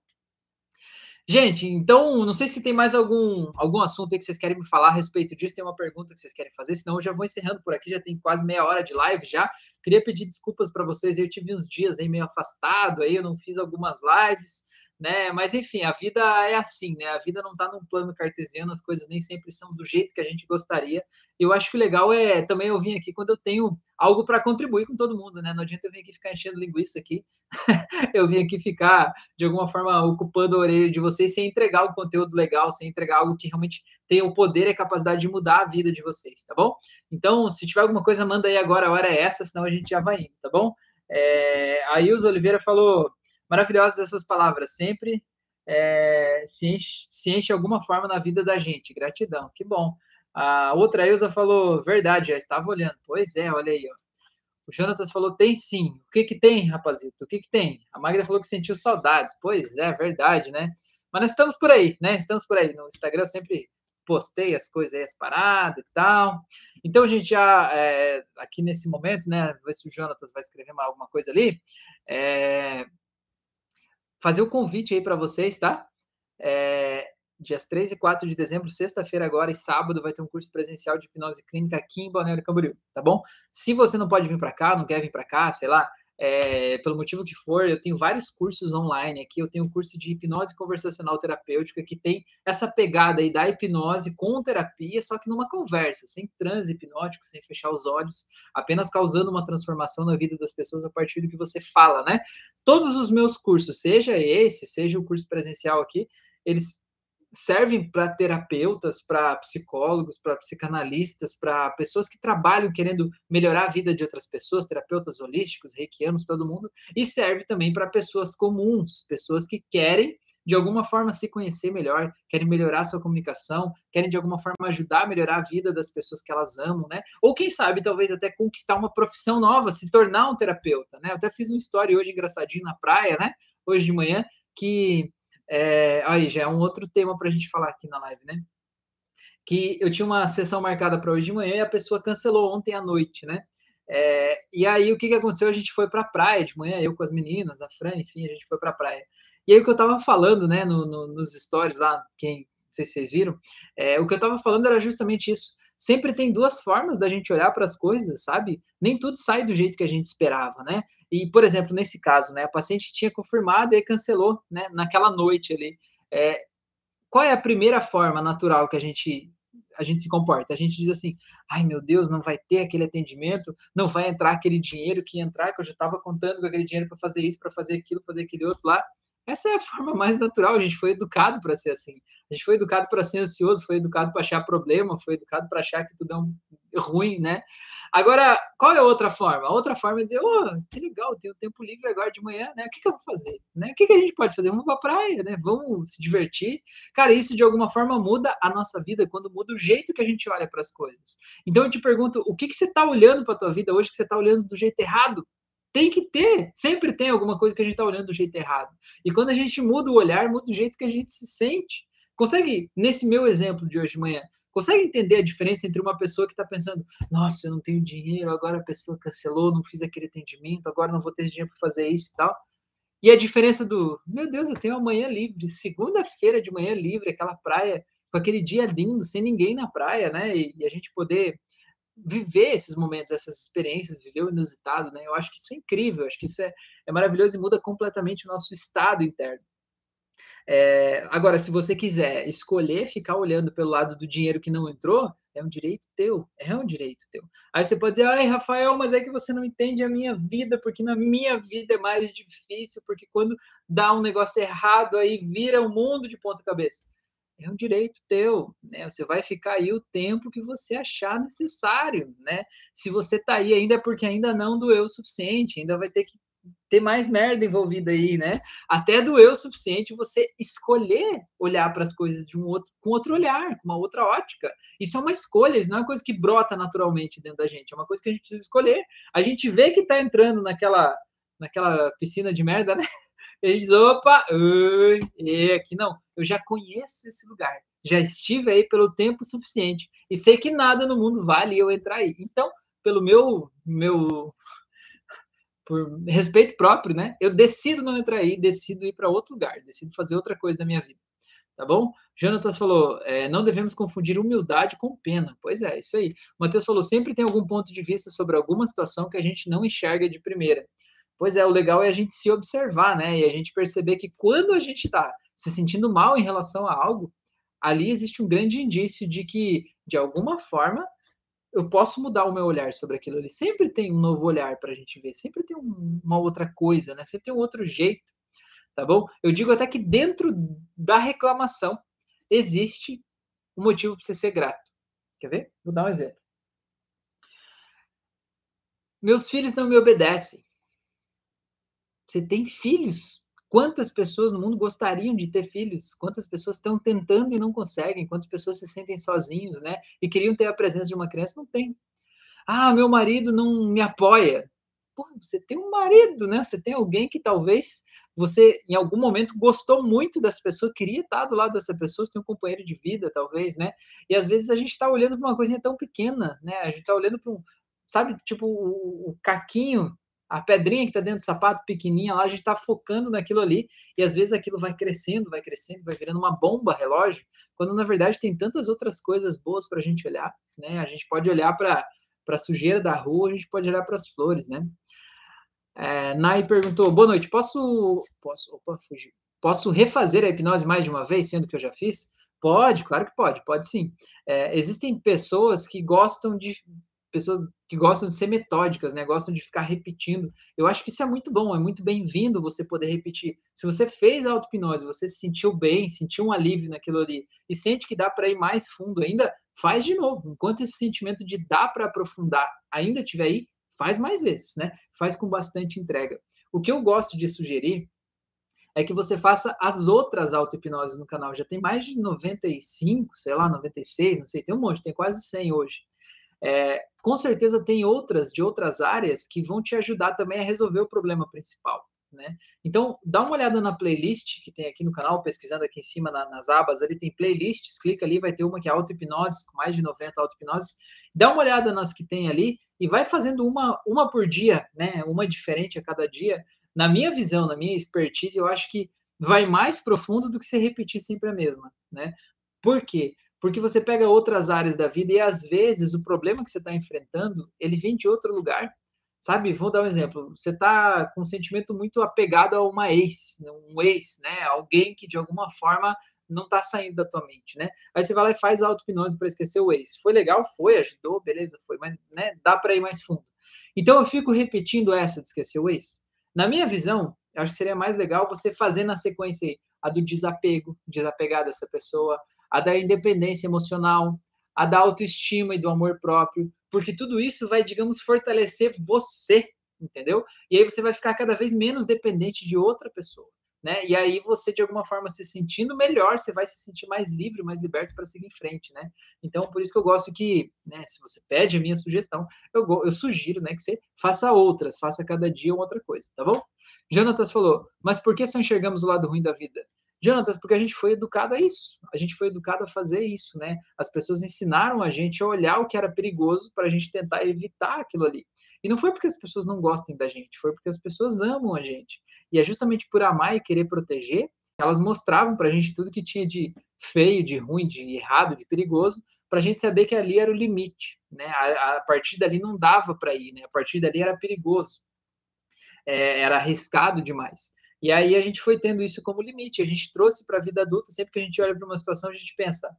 Gente, então, não sei se tem mais algum, algum assunto aí que vocês querem me falar a respeito disso, tem uma pergunta que vocês querem fazer, senão eu já vou encerrando por aqui, já tem quase meia hora de live já. Queria pedir desculpas para vocês, eu tive uns dias aí meio afastado, aí eu não fiz algumas lives, né? Mas enfim, a vida é assim, né? A vida não está num plano cartesiano, as coisas nem sempre são do jeito que a gente gostaria. Eu acho que o legal é também eu vim aqui quando eu tenho algo para contribuir com todo mundo, né? Não adianta eu vir aqui ficar enchendo linguiça aqui. eu vim aqui ficar de alguma forma ocupando a orelha de vocês sem entregar um conteúdo legal, sem entregar algo que realmente tenha o poder e a capacidade de mudar a vida de vocês, tá bom? Então, se tiver alguma coisa, manda aí agora, a hora é essa, senão a gente já vai indo, tá bom? É, a Ilza Oliveira falou: maravilhosas essas palavras, sempre é, se, enche, se enche alguma forma na vida da gente. Gratidão, que bom. A outra Ilza falou, verdade, já estava olhando. Pois é, olha aí, ó. O Jonatas falou, tem sim. O que que tem, rapazito? O que que tem? A Magda falou que sentiu saudades. Pois é, verdade, né? Mas nós estamos por aí, né? Estamos por aí. No Instagram eu sempre postei as coisas aí, as paradas e tal. Então, a gente já, é, aqui nesse momento, né? Ver se o Jonatas vai escrever alguma coisa ali. É, fazer o convite aí para vocês, tá? É, dias 3 e 4 de dezembro, sexta-feira agora e sábado, vai ter um curso presencial de hipnose clínica aqui em Balneário Camboriú, tá bom? Se você não pode vir para cá, não quer vir para cá, sei lá, é, pelo motivo que for, eu tenho vários cursos online aqui. Eu tenho um curso de hipnose conversacional terapêutica que tem essa pegada aí da hipnose com terapia, só que numa conversa, sem transe hipnótico, sem fechar os olhos, apenas causando uma transformação na vida das pessoas a partir do que você fala, né? Todos os meus cursos, seja esse, seja o curso presencial aqui, eles servem para terapeutas, para psicólogos, para psicanalistas, para pessoas que trabalham querendo melhorar a vida de outras pessoas, terapeutas holísticos, reikianos, todo mundo, e serve também para pessoas comuns, pessoas que querem de alguma forma se conhecer melhor, querem melhorar sua comunicação, querem de alguma forma ajudar a melhorar a vida das pessoas que elas amam, né? Ou quem sabe talvez até conquistar uma profissão nova, se tornar um terapeuta, né? Eu até fiz uma história hoje engraçadinho na praia, né? Hoje de manhã que é, aí já é um outro tema para a gente falar aqui na live, né? Que eu tinha uma sessão marcada para hoje de manhã e a pessoa cancelou ontem à noite, né? É, e aí o que, que aconteceu? A gente foi para a praia de manhã, eu com as meninas, a Fran, enfim, a gente foi para a praia. E aí o que eu estava falando, né, no, no, nos stories lá, quem não sei se vocês viram, é, o que eu estava falando era justamente isso sempre tem duas formas da gente olhar para as coisas, sabe? Nem tudo sai do jeito que a gente esperava, né? E, por exemplo, nesse caso, né, a paciente tinha confirmado e cancelou, né, naquela noite ali. É, qual é a primeira forma natural que a gente a gente se comporta? A gente diz assim: ai meu Deus, não vai ter aquele atendimento, não vai entrar aquele dinheiro que entrar, que eu já estava contando com aquele dinheiro para fazer isso, para fazer aquilo, fazer aquele outro lá. Essa é a forma mais natural, a gente foi educado para ser assim. A gente foi educado para ser ansioso, foi educado para achar problema, foi educado para achar que tudo é ruim, né? Agora, qual é a outra forma? A outra forma é dizer, oh, que legal, tenho tempo livre agora de manhã, né? O que, que eu vou fazer? Né? O que, que a gente pode fazer? Vamos para a praia, né? Vamos se divertir. Cara, isso de alguma forma muda a nossa vida quando muda o jeito que a gente olha para as coisas. Então eu te pergunto, o que, que você está olhando para a tua vida hoje que você está olhando do jeito errado? Tem que ter, sempre tem alguma coisa que a gente está olhando do jeito errado. E quando a gente muda o olhar, muda o jeito que a gente se sente. Consegue, nesse meu exemplo de hoje de manhã, consegue entender a diferença entre uma pessoa que está pensando, nossa, eu não tenho dinheiro, agora a pessoa cancelou, não fiz aquele atendimento, agora não vou ter dinheiro para fazer isso e tal. E a diferença do, meu Deus, eu tenho amanhã livre, segunda-feira de manhã livre, aquela praia, com aquele dia lindo, sem ninguém na praia, né? E, e a gente poder viver esses momentos, essas experiências, viver o inusitado, né? Eu acho que isso é incrível, acho que isso é, é maravilhoso e muda completamente o nosso estado interno. É, agora, se você quiser escolher ficar olhando pelo lado do dinheiro que não entrou, é um direito teu, é um direito teu. Aí você pode dizer, ai, Rafael, mas é que você não entende a minha vida, porque na minha vida é mais difícil, porque quando dá um negócio errado, aí vira o um mundo de ponta cabeça é um direito teu, né? Você vai ficar aí o tempo que você achar necessário, né? Se você tá aí ainda é porque ainda não doeu o suficiente, ainda vai ter que ter mais merda envolvida aí, né? Até doeu o suficiente você escolher olhar para as coisas de um outro com outro olhar, com uma outra ótica. Isso é uma escolha, isso não é uma coisa que brota naturalmente dentro da gente, é uma coisa que a gente precisa escolher. A gente vê que tá entrando naquela naquela piscina de merda, né? Ele diz: opa, ui, aqui não, eu já conheço esse lugar, já estive aí pelo tempo suficiente e sei que nada no mundo vale eu entrar aí. Então, pelo meu, meu por respeito próprio, né? Eu decido não entrar aí, decido ir para outro lugar, decido fazer outra coisa da minha vida. Tá bom? Jonatas falou: é, não devemos confundir humildade com pena. Pois é, isso aí. Matheus falou: sempre tem algum ponto de vista sobre alguma situação que a gente não enxerga de primeira. Pois é, o legal é a gente se observar, né? E a gente perceber que quando a gente está se sentindo mal em relação a algo, ali existe um grande indício de que, de alguma forma, eu posso mudar o meu olhar sobre aquilo ali. Sempre tem um novo olhar para a gente ver, sempre tem um, uma outra coisa, né? Sempre tem um outro jeito, tá bom? Eu digo até que dentro da reclamação existe um motivo para você ser grato. Quer ver? Vou dar um exemplo. Meus filhos não me obedecem. Você tem filhos? Quantas pessoas no mundo gostariam de ter filhos? Quantas pessoas estão tentando e não conseguem? Quantas pessoas se sentem sozinhos, né? E queriam ter a presença de uma criança? Não tem. Ah, meu marido não me apoia. Pô, você tem um marido, né? Você tem alguém que talvez você, em algum momento, gostou muito dessa pessoa, queria estar do lado dessa pessoa, você tem um companheiro de vida, talvez, né? E às vezes a gente está olhando para uma coisinha tão pequena, né? A gente está olhando para um, sabe, tipo o, o caquinho a pedrinha que está dentro do sapato, pequenininha lá, a gente está focando naquilo ali, e às vezes aquilo vai crescendo, vai crescendo, vai virando uma bomba relógio, quando na verdade tem tantas outras coisas boas para a gente olhar, né? A gente pode olhar para a sujeira da rua, a gente pode olhar para as flores, né? É, Nai perguntou, boa noite, posso, posso, opa, fugiu, posso refazer a hipnose mais de uma vez, sendo que eu já fiz? Pode, claro que pode, pode sim. É, existem pessoas que gostam de pessoas que gostam de ser metódicas, né? Gostam de ficar repetindo. Eu acho que isso é muito bom, é muito bem-vindo você poder repetir. Se você fez a auto-hipnose, você se sentiu bem, sentiu um alívio naquilo ali e sente que dá para ir mais fundo ainda, faz de novo. Enquanto esse sentimento de dá para aprofundar ainda estiver aí, faz mais vezes, né? Faz com bastante entrega. O que eu gosto de sugerir é que você faça as outras auto-hipnoses no canal. Já tem mais de 95, sei lá, 96, não sei, tem um monte, tem quase 100 hoje. É, com certeza tem outras de outras áreas que vão te ajudar também a resolver o problema principal. Né? Então, dá uma olhada na playlist que tem aqui no canal, pesquisando aqui em cima na, nas abas, ali tem playlists, clica ali, vai ter uma que é auto-hipnose, com mais de 90 auto-hipnoses. Dá uma olhada nas que tem ali e vai fazendo uma, uma por dia, né? uma diferente a cada dia. Na minha visão, na minha expertise, eu acho que vai mais profundo do que você repetir sempre a mesma. Né? Por quê? Porque você pega outras áreas da vida e às vezes o problema que você está enfrentando ele vem de outro lugar, sabe? Vou dar um exemplo. Você está com um sentimento muito apegado a uma ex, um ex, né? Alguém que de alguma forma não está saindo da tua mente, né? Aí você vai lá e faz auto-hipnose para esquecer o ex. Foi legal? Foi, ajudou, beleza, foi, mas né, dá para ir mais fundo. Então eu fico repetindo essa de esquecer o ex. Na minha visão, eu acho que seria mais legal você fazer na sequência aí, a do desapego, desapegar dessa pessoa, a da independência emocional, a da autoestima e do amor próprio, porque tudo isso vai, digamos, fortalecer você, entendeu? E aí você vai ficar cada vez menos dependente de outra pessoa. Né? E aí você, de alguma forma, se sentindo melhor, você vai se sentir mais livre, mais liberto para seguir em frente, né? Então, por isso que eu gosto que, né, se você pede a minha sugestão, eu, eu sugiro, né, que você faça outras, faça cada dia outra coisa, tá bom? Jonatas falou, mas por que só enxergamos o lado ruim da vida? Jonatas, porque a gente foi educado a isso, a gente foi educado a fazer isso, né? As pessoas ensinaram a gente a olhar o que era perigoso para a gente tentar evitar aquilo ali. E não foi porque as pessoas não gostem da gente, foi porque as pessoas amam a gente. E é justamente por amar e querer proteger, elas mostravam para a gente tudo que tinha de feio, de ruim, de errado, de perigoso, para a gente saber que ali era o limite, né? A, a partir dali não dava para ir, né? A partir dali era perigoso, é, era arriscado demais. E aí a gente foi tendo isso como limite. A gente trouxe para a vida adulta, sempre que a gente olha para uma situação, a gente pensa: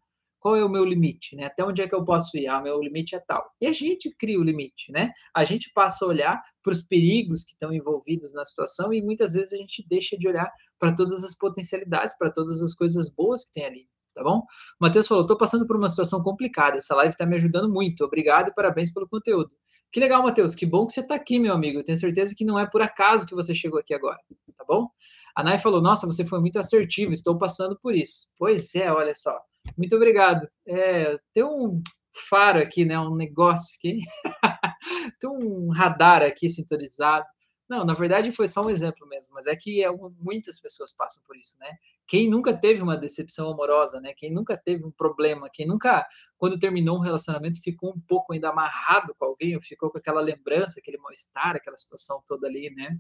qual é o meu limite, né? Até onde é que eu posso ir? Ah, meu limite é tal. E a gente cria o limite, né? A gente passa a olhar para os perigos que estão envolvidos na situação e muitas vezes a gente deixa de olhar para todas as potencialidades, para todas as coisas boas que tem ali, tá bom? O Matheus falou: estou passando por uma situação complicada. Essa live está me ajudando muito. Obrigado e parabéns pelo conteúdo. Que legal, Matheus. Que bom que você está aqui, meu amigo. Eu tenho certeza que não é por acaso que você chegou aqui agora, tá bom? A Nai falou: Nossa, você foi muito assertivo, estou passando por isso. Pois é, olha só. Muito obrigado. É, tem um faro aqui, né? Um negócio aqui. tem um radar aqui sintonizado. Não, na verdade foi só um exemplo mesmo, mas é que é, muitas pessoas passam por isso, né? Quem nunca teve uma decepção amorosa, né? Quem nunca teve um problema, quem nunca, quando terminou um relacionamento, ficou um pouco ainda amarrado com alguém, ou ficou com aquela lembrança, aquele mal-estar, aquela situação toda ali, né?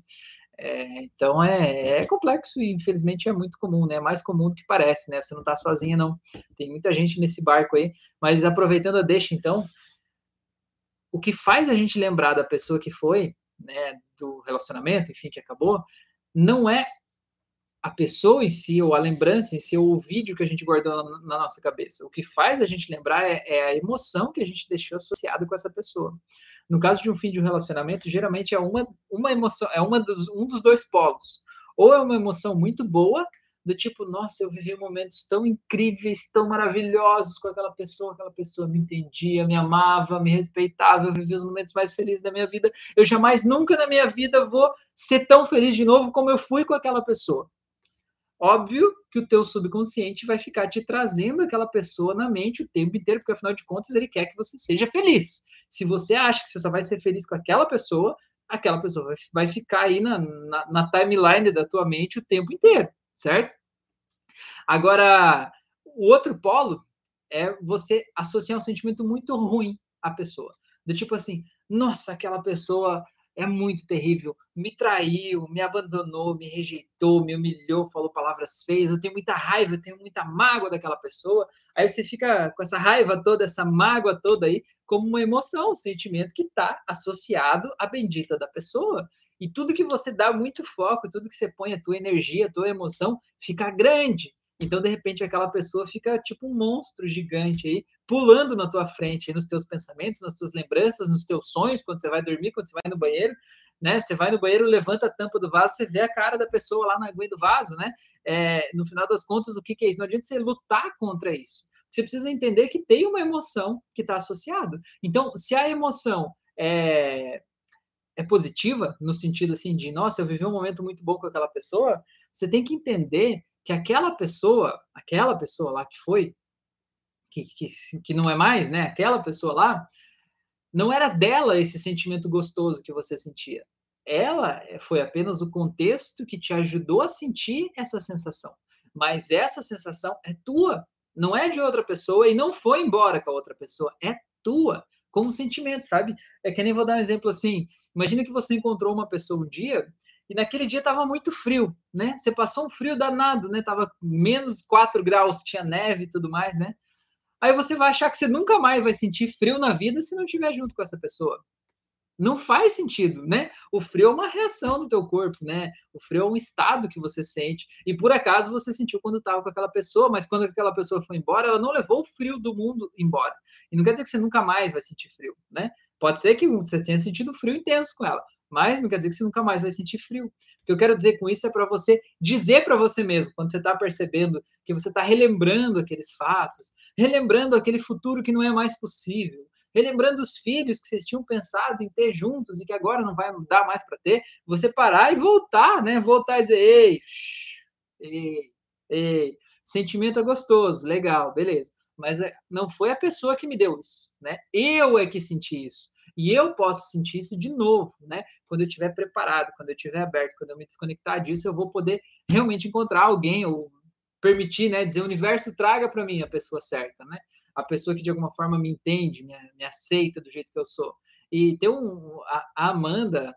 É, então é, é, complexo e infelizmente é muito comum, né? É mais comum do que parece, né? Você não está sozinha, não. Tem muita gente nesse barco aí. Mas aproveitando a deixa, então, o que faz a gente lembrar da pessoa que foi, né? Do relacionamento, enfim, que acabou, não é a pessoa em si, ou a lembrança em si, ou o vídeo que a gente guardou na, na nossa cabeça. O que faz a gente lembrar é, é, a emoção que a gente deixou associada com essa pessoa. No caso de um fim de um relacionamento, geralmente é uma, uma emoção, é uma dos, um dos dois polos. Ou é uma emoção muito boa, do tipo, nossa, eu vivi momentos tão incríveis, tão maravilhosos com aquela pessoa, aquela pessoa me entendia, me amava, me respeitava, eu vivi os momentos mais felizes da minha vida. Eu jamais, nunca na minha vida vou ser tão feliz de novo como eu fui com aquela pessoa. Óbvio que o teu subconsciente vai ficar te trazendo aquela pessoa na mente o tempo inteiro, porque afinal de contas ele quer que você seja feliz. Se você acha que você só vai ser feliz com aquela pessoa, aquela pessoa vai, vai ficar aí na, na, na timeline da tua mente o tempo inteiro, certo? Agora, o outro polo é você associar um sentimento muito ruim à pessoa. Do tipo assim, nossa, aquela pessoa é muito terrível. Me traiu, me abandonou, me rejeitou, me humilhou, falou palavras feias. Eu tenho muita raiva, eu tenho muita mágoa daquela pessoa. Aí você fica com essa raiva toda, essa mágoa toda aí, como uma emoção, um sentimento que está associado à bendita da pessoa. E tudo que você dá muito foco, tudo que você põe a tua energia, a tua emoção, fica grande. Então, de repente, aquela pessoa fica tipo um monstro gigante aí, pulando na tua frente, nos teus pensamentos, nas tuas lembranças, nos teus sonhos, quando você vai dormir, quando você vai no banheiro, né? Você vai no banheiro, levanta a tampa do vaso, você vê a cara da pessoa lá na aguinha do vaso, né? É, no final das contas, o que, que é isso? Não adianta você lutar contra isso. Você precisa entender que tem uma emoção que está associada. Então, se a emoção é, é positiva, no sentido assim de, nossa, eu vivi um momento muito bom com aquela pessoa, você tem que entender que aquela pessoa, aquela pessoa lá que foi, que, que, que não é mais, né? Aquela pessoa lá, não era dela esse sentimento gostoso que você sentia. Ela eh, foi apenas o contexto que te ajudou a sentir essa sensação. Mas essa sensação é tua, não é de outra pessoa e não foi embora com a outra pessoa, é tua, como sentimento, sabe? É que nem vou dar um exemplo assim. Imagina que você encontrou uma pessoa um dia e naquele dia estava muito frio, né? Você passou um frio danado, né? Tava menos 4 graus, tinha neve e tudo mais, né? Aí você vai achar que você nunca mais vai sentir frio na vida se não estiver junto com essa pessoa. Não faz sentido, né? O frio é uma reação do teu corpo, né? O frio é um estado que você sente. E por acaso você sentiu quando estava com aquela pessoa, mas quando aquela pessoa foi embora, ela não levou o frio do mundo embora. E não quer dizer que você nunca mais vai sentir frio, né? Pode ser que você tenha sentido frio intenso com ela, mas não quer dizer que você nunca mais vai sentir frio. O que eu quero dizer com isso é para você dizer para você mesmo, quando você está percebendo que você está relembrando aqueles fatos, relembrando aquele futuro que não é mais possível, relembrando os filhos que vocês tinham pensado em ter juntos e que agora não vai dar mais para ter, você parar e voltar, né? Voltar e dizer, ei, ei, ei, sentimento é gostoso, legal, beleza. Mas é, não foi a pessoa que me deu isso, né? Eu é que senti isso. E eu posso sentir isso de novo, né? Quando eu estiver preparado, quando eu estiver aberto, quando eu me desconectar disso, eu vou poder realmente encontrar alguém ou permitir, né? Dizer, o universo traga para mim a pessoa certa, né? A pessoa que de alguma forma me entende, me, me aceita do jeito que eu sou. E tem um, a, a Amanda, não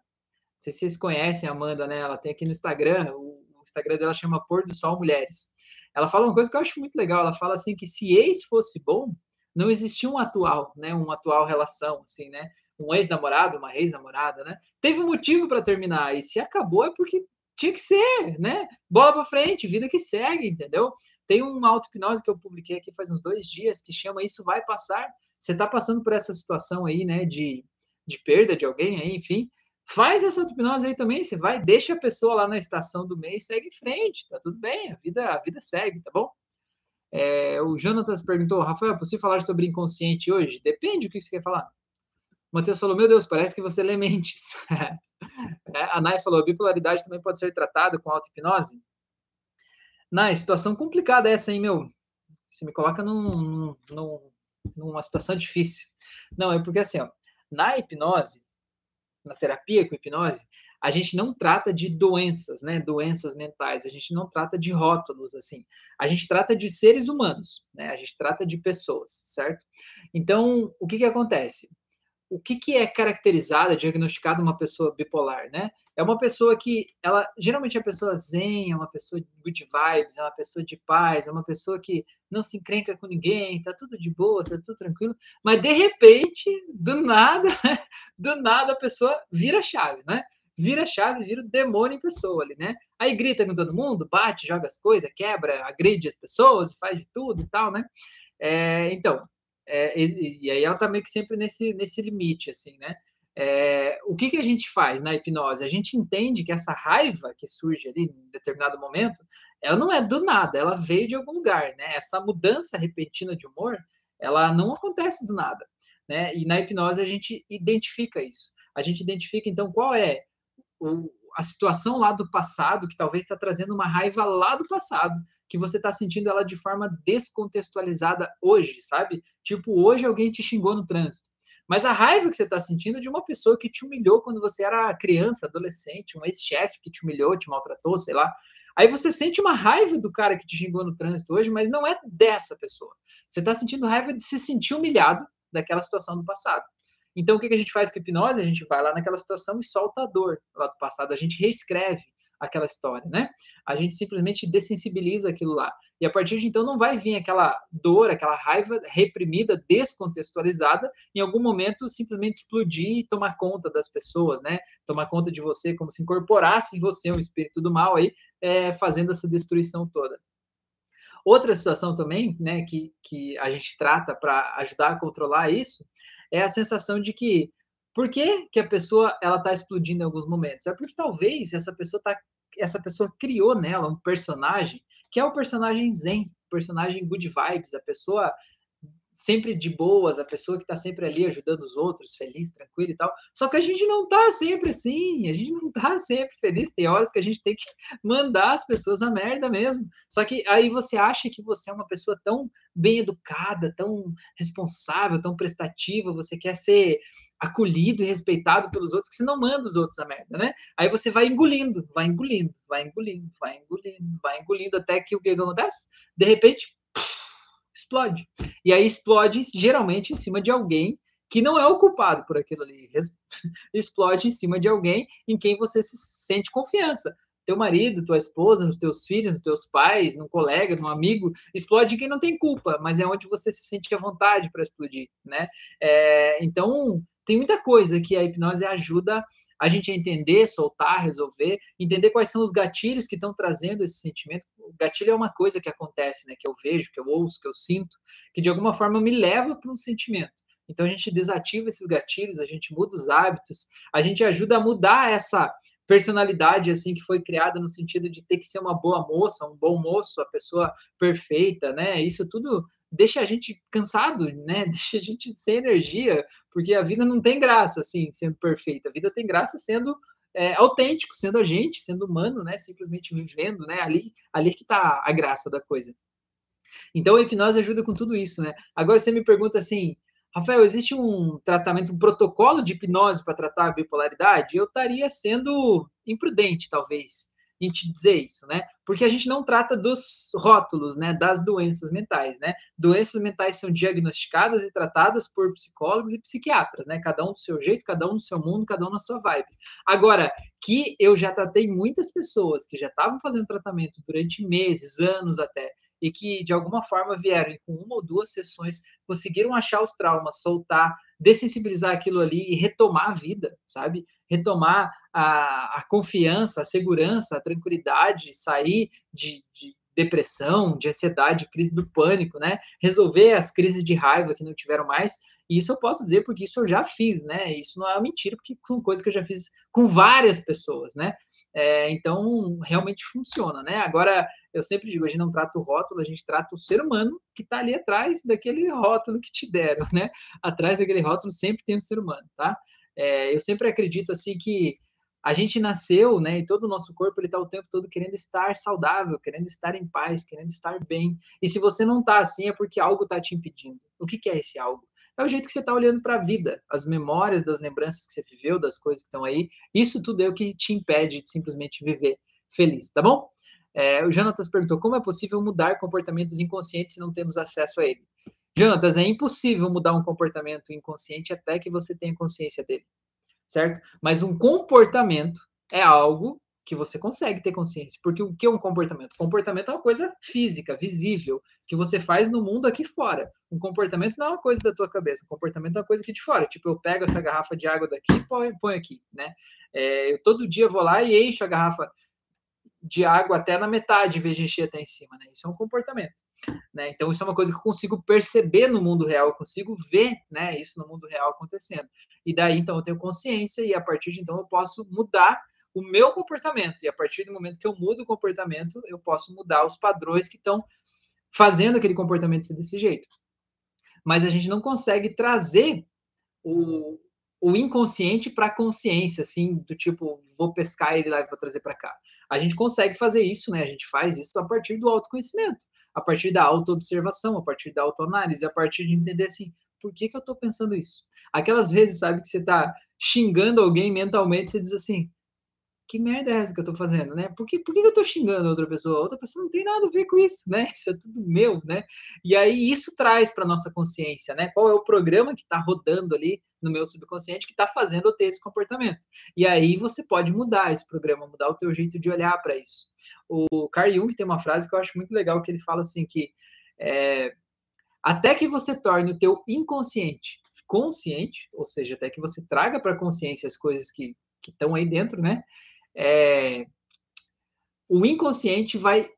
sei se vocês conhecem a Amanda, né? Ela tem aqui no Instagram, o, o Instagram dela chama Pôr do Sol Mulheres. Ela fala uma coisa que eu acho muito legal. Ela fala assim que se ex fosse bom, não existia um atual, né? Uma atual relação, assim, né? Um ex-namorado, uma ex-namorada, né? Teve um motivo para terminar e se acabou é porque tinha que ser, né? Bola para frente, vida que segue, entendeu? Tem uma auto-hipnose que eu publiquei aqui faz uns dois dias que chama Isso Vai Passar. Você está passando por essa situação aí, né? De, de perda de alguém aí, enfim. Faz essa auto-hipnose aí também. Você vai, deixa a pessoa lá na estação do mês, segue em frente, tá tudo bem, a vida, a vida segue, tá bom? É, o Jonatas perguntou, Rafael, é possível falar sobre inconsciente hoje? Depende do que você quer falar. Matheus falou, meu Deus, parece que você lê mentes. é, a Nai falou, a bipolaridade também pode ser tratada com auto-hipnose? Nai, situação complicada essa, hein, meu? Você me coloca num, num, numa situação difícil. Não, é porque assim, ó, na hipnose, na terapia com hipnose, a gente não trata de doenças, né? Doenças mentais, a gente não trata de rótulos assim. A gente trata de seres humanos, né? A gente trata de pessoas, certo? Então, o que que acontece? O que que é caracterizada, diagnosticada uma pessoa bipolar, né? É uma pessoa que ela geralmente é uma pessoa zen, é uma pessoa de good vibes, é uma pessoa de paz, é uma pessoa que não se encrenca com ninguém, tá tudo de boa, tá tudo tranquilo, mas de repente, do nada, do nada a pessoa vira chave, né? Vira chave, vira o demônio em pessoa ali, né? Aí grita com todo mundo, bate, joga as coisas, quebra, agride as pessoas, faz de tudo e tal, né? É, então, é, e, e, aí ela tá meio que sempre nesse, nesse limite, assim, né? É, o que, que a gente faz na hipnose? A gente entende que essa raiva que surge ali em determinado momento, ela não é do nada, ela veio de algum lugar, né? Essa mudança repentina de humor, ela não acontece do nada, né? E na hipnose a gente identifica isso. A gente identifica, então, qual é o, a situação lá do passado, que talvez está trazendo uma raiva lá do passado, que você está sentindo ela de forma descontextualizada hoje, sabe? Tipo, hoje alguém te xingou no trânsito. Mas a raiva que você está sentindo é de uma pessoa que te humilhou quando você era criança, adolescente, um ex-chefe que te humilhou, te maltratou, sei lá. Aí você sente uma raiva do cara que te xingou no trânsito hoje, mas não é dessa pessoa. Você está sentindo raiva de se sentir humilhado daquela situação do passado. Então, o que a gente faz com a hipnose? A gente vai lá naquela situação e solta a dor lá do passado. A gente reescreve aquela história, né? A gente simplesmente dessensibiliza aquilo lá. E a partir de então não vai vir aquela dor, aquela raiva reprimida, descontextualizada, em algum momento simplesmente explodir e tomar conta das pessoas, né? Tomar conta de você, como se incorporasse em você um espírito do mal aí, é, fazendo essa destruição toda. Outra situação também, né, que, que a gente trata para ajudar a controlar isso, é a sensação de que por que, que a pessoa ela está explodindo em alguns momentos? É porque talvez essa pessoa tá, essa pessoa criou nela um personagem que é o personagem zen, personagem good vibes, a pessoa sempre de boas, a pessoa que está sempre ali ajudando os outros, feliz, tranquilo e tal. Só que a gente não está sempre assim, a gente não está sempre feliz. Tem horas que a gente tem que mandar as pessoas a merda mesmo. Só que aí você acha que você é uma pessoa tão bem educada, tão responsável, tão prestativa, você quer ser acolhido e respeitado pelos outros, que você não manda os outros a merda, né? Aí você vai engolindo, vai engolindo, vai engolindo, vai engolindo, vai engolindo, até que o que acontece? De repente, explode. E aí explode geralmente em cima de alguém que não é o culpado por aquilo ali. Explode em cima de alguém em quem você se sente confiança. Teu marido, tua esposa, nos teus filhos, nos teus pais, num colega, num amigo, explode em quem não tem culpa, mas é onde você se sente à vontade para explodir, né? É, então, tem muita coisa que a hipnose ajuda a gente a entender, soltar, resolver, entender quais são os gatilhos que estão trazendo esse sentimento. O gatilho é uma coisa que acontece, né? Que eu vejo, que eu ouço, que eu sinto, que de alguma forma me leva para um sentimento. Então a gente desativa esses gatilhos, a gente muda os hábitos, a gente ajuda a mudar essa personalidade assim que foi criada no sentido de ter que ser uma boa moça, um bom moço, a pessoa perfeita, né? Isso tudo deixa a gente cansado, né? Deixa a gente sem energia, porque a vida não tem graça assim sendo perfeita. A vida tem graça sendo é, autêntico, sendo a gente, sendo humano, né? Simplesmente vivendo, né? Ali, ali que está a graça da coisa. Então a hipnose ajuda com tudo isso, né? Agora você me pergunta assim, Rafael, existe um tratamento, um protocolo de hipnose para tratar a bipolaridade? Eu estaria sendo imprudente, talvez, em te dizer isso, né? Porque a gente não trata dos rótulos, né? Das doenças mentais, né? Doenças mentais são diagnosticadas e tratadas por psicólogos e psiquiatras, né? Cada um do seu jeito, cada um no seu mundo, cada um na sua vibe. Agora, que eu já tratei muitas pessoas que já estavam fazendo tratamento durante meses, anos até, e que de alguma forma vieram com uma ou duas sessões, conseguiram achar os traumas, soltar, dessensibilizar aquilo ali e retomar a vida, sabe? Retomar a, a confiança, a segurança, a tranquilidade, sair de, de depressão, de ansiedade, crise do pânico, né? Resolver as crises de raiva que não tiveram mais. E isso eu posso dizer porque isso eu já fiz, né? Isso não é mentira, porque são coisas que eu já fiz com várias pessoas, né? É, então, realmente funciona, né? Agora, eu sempre digo, a gente não trata o rótulo, a gente trata o ser humano que está ali atrás daquele rótulo que te deram, né? Atrás daquele rótulo sempre tem um ser humano, tá? É, eu sempre acredito, assim, que a gente nasceu, né, e todo o nosso corpo ele está o tempo todo querendo estar saudável, querendo estar em paz, querendo estar bem. E se você não está assim é porque algo está te impedindo. O que, que é esse algo? é o jeito que você está olhando para a vida, as memórias das lembranças que você viveu, das coisas que estão aí. Isso tudo é o que te impede de simplesmente viver feliz, tá bom? É, o Jonatas perguntou como é possível mudar comportamentos inconscientes se não temos acesso a ele. Jonatas, é impossível mudar um comportamento inconsciente até que você tenha consciência dele, certo? Mas um comportamento é algo que você consegue ter consciência. Porque o que é um comportamento? Comportamento é uma coisa física, visível, que você faz no mundo aqui fora. Um comportamento não é uma coisa da tua cabeça, um comportamento é uma coisa aqui de fora. Tipo, eu pego essa garrafa de água daqui e põe aqui, né? É, eu todo dia vou lá e encho a garrafa de água até na metade, em vez de encher até em cima, né? Isso é um comportamento, né? Então, isso é uma coisa que eu consigo perceber no mundo real, eu consigo ver, né, isso no mundo real acontecendo. E daí, então, eu tenho consciência e a partir de então eu posso mudar o meu comportamento. E a partir do momento que eu mudo o comportamento, eu posso mudar os padrões que estão fazendo aquele comportamento ser desse jeito. Mas a gente não consegue trazer o, o inconsciente para a consciência, assim, do tipo, vou pescar ele lá e vou trazer para cá. A gente consegue fazer isso, né? A gente faz isso a partir do autoconhecimento, a partir da autoobservação, a partir da autoanálise, a partir de entender assim, por que, que eu estou pensando isso? Aquelas vezes, sabe, que você está xingando alguém mentalmente, você diz assim, que merda é essa que eu tô fazendo, né? Por que, por que eu tô xingando a outra pessoa? A outra pessoa não tem nada a ver com isso, né? Isso é tudo meu, né? E aí isso traz para nossa consciência, né? Qual é o programa que está rodando ali no meu subconsciente que está fazendo eu ter esse comportamento? E aí você pode mudar esse programa, mudar o teu jeito de olhar para isso. O Carl Jung tem uma frase que eu acho muito legal que ele fala assim que é, até que você torne o teu inconsciente consciente, ou seja, até que você traga para consciência as coisas que que estão aí dentro, né? É, o inconsciente vai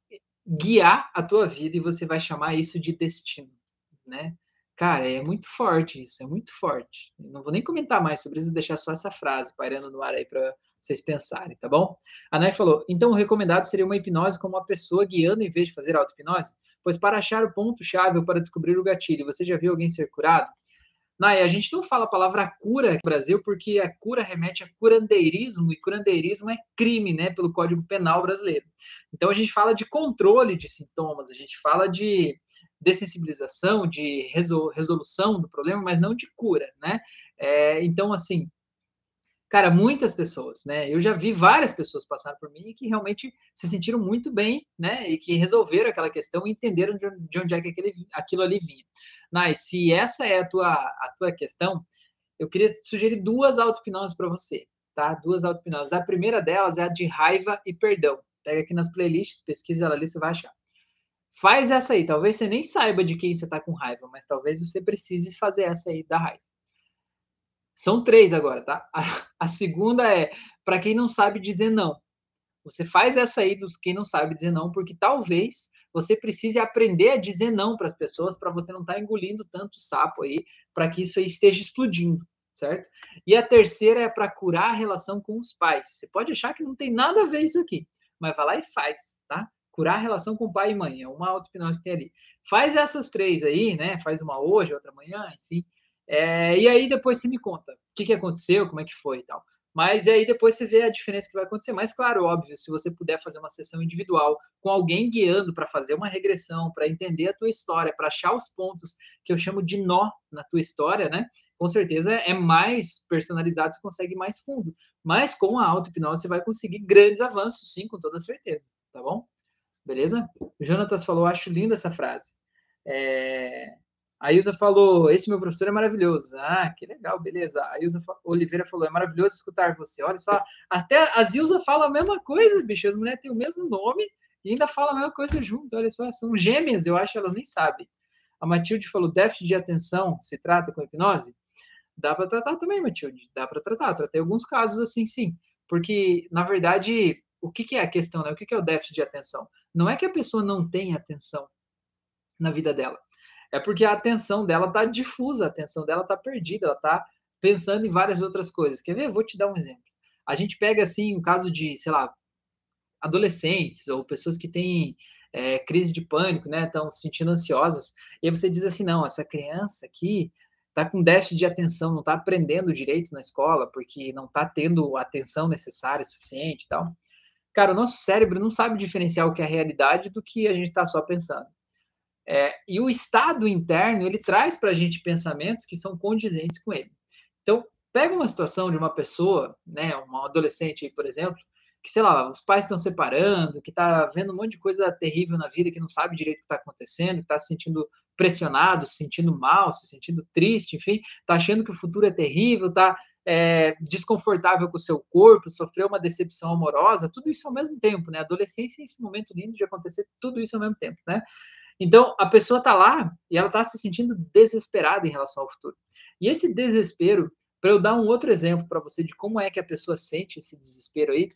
guiar a tua vida e você vai chamar isso de destino, né? Cara, é muito forte isso, é muito forte. não vou nem comentar mais sobre isso, deixar só essa frase pairando no ar aí para vocês pensarem, tá bom? A Nai falou: então o recomendado seria uma hipnose com uma pessoa guiando em vez de fazer auto-hipnose? Pois para achar o ponto-chave ou para descobrir o gatilho, você já viu alguém ser curado? Nai, a gente não fala a palavra cura no Brasil porque a cura remete a curandeirismo e curandeirismo é crime, né, pelo Código Penal brasileiro. Então a gente fala de controle de sintomas, a gente fala de dessensibilização, de resolução do problema, mas não de cura, né? É, então, assim, cara, muitas pessoas, né? Eu já vi várias pessoas passar por mim que realmente se sentiram muito bem, né? E que resolveram aquela questão e entenderam de onde é que aquele, aquilo ali vinha. Mas se essa é a tua, a tua questão, eu queria sugerir duas auto-hipnoses para você, tá? Duas auto-hipnoses. A primeira delas é a de raiva e perdão. Pega aqui nas playlists, pesquisa ela ali, você vai achar. Faz essa aí. Talvez você nem saiba de quem você está com raiva, mas talvez você precise fazer essa aí da raiva. São três agora, tá? A, a segunda é para quem não sabe dizer não. Você faz essa aí dos quem não sabe dizer não, porque talvez você precise aprender a dizer não para as pessoas para você não estar tá engolindo tanto sapo aí, para que isso aí esteja explodindo, certo? E a terceira é para curar a relação com os pais. Você pode achar que não tem nada a ver isso aqui, mas vai lá e faz, tá? Curar a relação com pai e mãe, é uma auto-hipnose que tem ali. Faz essas três aí, né? Faz uma hoje, outra amanhã, enfim. É, e aí depois você me conta o que, que aconteceu, como é que foi e tal. Mas aí depois você vê a diferença que vai acontecer. Mas, claro, óbvio, se você puder fazer uma sessão individual com alguém guiando para fazer uma regressão, para entender a tua história, para achar os pontos que eu chamo de nó na tua história, né? Com certeza é mais personalizado, você consegue mais fundo. Mas com a auto-hipnose você vai conseguir grandes avanços, sim, com toda certeza. Tá bom? Beleza? O Jonatas falou, acho linda essa frase. É... A Ilza falou: Esse meu professor é maravilhoso. Ah, que legal, beleza. A Ilza Oliveira falou: É maravilhoso escutar você. Olha só, até a Zilza fala a mesma coisa, bicho. As mulheres têm o mesmo nome e ainda falam a mesma coisa junto. Olha só, são gêmeas, eu acho, ela nem sabe. A Matilde falou: déficit de atenção se trata com hipnose? Dá para tratar também, Matilde. Dá para tratar. Tratei alguns casos assim, sim. Porque, na verdade, o que, que é a questão, né? O que, que é o déficit de atenção? Não é que a pessoa não tem atenção na vida dela é porque a atenção dela está difusa, a atenção dela está perdida, ela está pensando em várias outras coisas. Quer ver? Vou te dar um exemplo. A gente pega assim um caso de, sei lá, adolescentes ou pessoas que têm é, crise de pânico, né? Estão se sentindo ansiosas. E aí você diz assim, não, essa criança aqui está com déficit de atenção, não está aprendendo direito na escola, porque não está tendo a atenção necessária, suficiente e tal. Cara, o nosso cérebro não sabe diferenciar o que é realidade do que a gente está só pensando. É, e o estado interno, ele traz para a gente pensamentos que são condizentes com ele. Então, pega uma situação de uma pessoa, né, uma adolescente, por exemplo, que, sei lá, os pais estão separando, que está vendo um monte de coisa terrível na vida, que não sabe direito o que está acontecendo, que está se sentindo pressionado, se sentindo mal, se sentindo triste, enfim, está achando que o futuro é terrível, está é, desconfortável com o seu corpo, sofreu uma decepção amorosa, tudo isso ao mesmo tempo, né? Adolescência é esse momento lindo de acontecer tudo isso ao mesmo tempo, né? Então, a pessoa está lá e ela está se sentindo desesperada em relação ao futuro. E esse desespero, para eu dar um outro exemplo para você de como é que a pessoa sente esse desespero aí,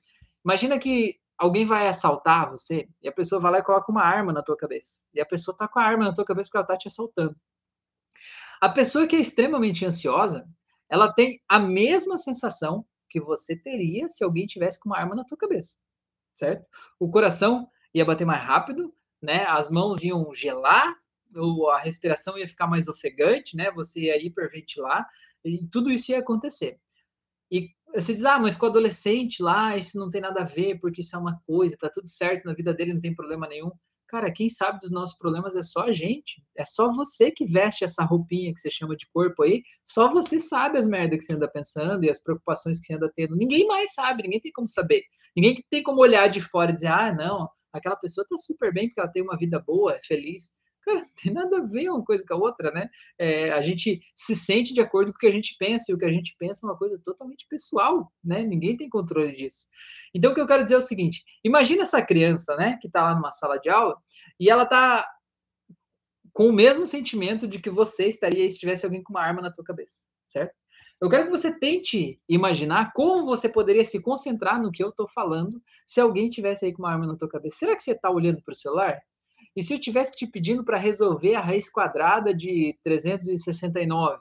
imagina que alguém vai assaltar você e a pessoa vai lá e coloca uma arma na tua cabeça. E a pessoa está com a arma na tua cabeça porque ela está te assaltando. A pessoa que é extremamente ansiosa, ela tem a mesma sensação que você teria se alguém tivesse com uma arma na tua cabeça, certo? O coração ia bater mais rápido, né? As mãos iam gelar, ou a respiração ia ficar mais ofegante, né? Você ia hiperventilar, e tudo isso ia acontecer. E você diz, ah, mas com o adolescente lá, isso não tem nada a ver, porque isso é uma coisa, tá tudo certo na vida dele, não tem problema nenhum. Cara, quem sabe dos nossos problemas é só a gente. É só você que veste essa roupinha que você chama de corpo aí. Só você sabe as merdas que você anda pensando e as preocupações que você anda tendo. Ninguém mais sabe, ninguém tem como saber. Ninguém tem como olhar de fora e dizer, ah, não, aquela pessoa está super bem porque ela tem uma vida boa, é feliz. Cara, não tem nada a ver uma coisa com a outra, né? É, a gente se sente de acordo com o que a gente pensa, e o que a gente pensa é uma coisa totalmente pessoal, né? Ninguém tem controle disso. Então, o que eu quero dizer é o seguinte: imagina essa criança, né, que está lá numa sala de aula e ela está com o mesmo sentimento de que você estaria se tivesse alguém com uma arma na tua cabeça, certo? Eu quero que você tente imaginar como você poderia se concentrar no que eu estou falando se alguém tivesse aí com uma arma na tua cabeça. Será que você está olhando para o celular? E se eu tivesse te pedindo para resolver a raiz quadrada de 369?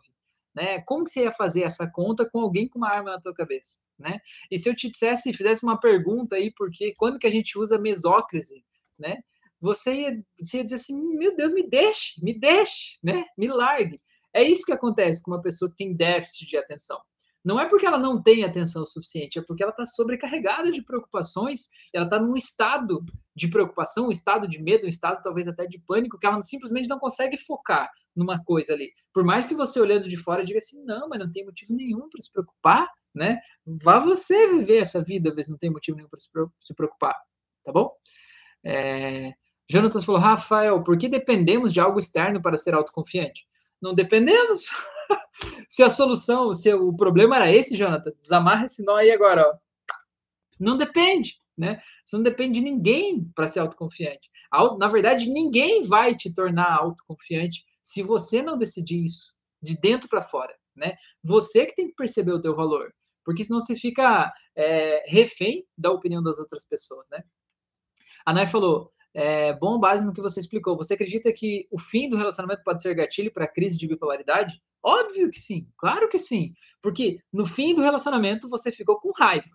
Né? Como que você ia fazer essa conta com alguém com uma arma na tua cabeça? Né? E se eu te dissesse, fizesse uma pergunta aí, porque quando que a gente usa mesóclise, né? Você ia, você ia dizer assim, meu Deus, me deixe, me deixe, né? Me largue. É isso que acontece com uma pessoa que tem déficit de atenção. Não é porque ela não tem atenção suficiente, é porque ela está sobrecarregada de preocupações, ela está num estado de preocupação, um estado de medo, um estado talvez até de pânico, que ela simplesmente não consegue focar numa coisa ali. Por mais que você olhando de fora diga assim, não, mas não tem motivo nenhum para se preocupar, né? Vá você viver essa vida, vezes não tem motivo nenhum para se preocupar, tá bom? É... Jonathan falou, Rafael, por que dependemos de algo externo para ser autoconfiante? Não dependemos. se a solução, se o problema era esse, Jonathan, desamarra esse nó aí agora, ó. Não depende, né? Você não depende de ninguém para ser autoconfiante. Na verdade, ninguém vai te tornar autoconfiante se você não decidir isso de dentro para fora, né? Você que tem que perceber o teu valor, porque senão você fica é, refém da opinião das outras pessoas, né? A Nai falou, é, bom base no que você explicou. Você acredita que o fim do relacionamento pode ser gatilho para crise de bipolaridade? Óbvio que sim, claro que sim. Porque no fim do relacionamento você ficou com raiva.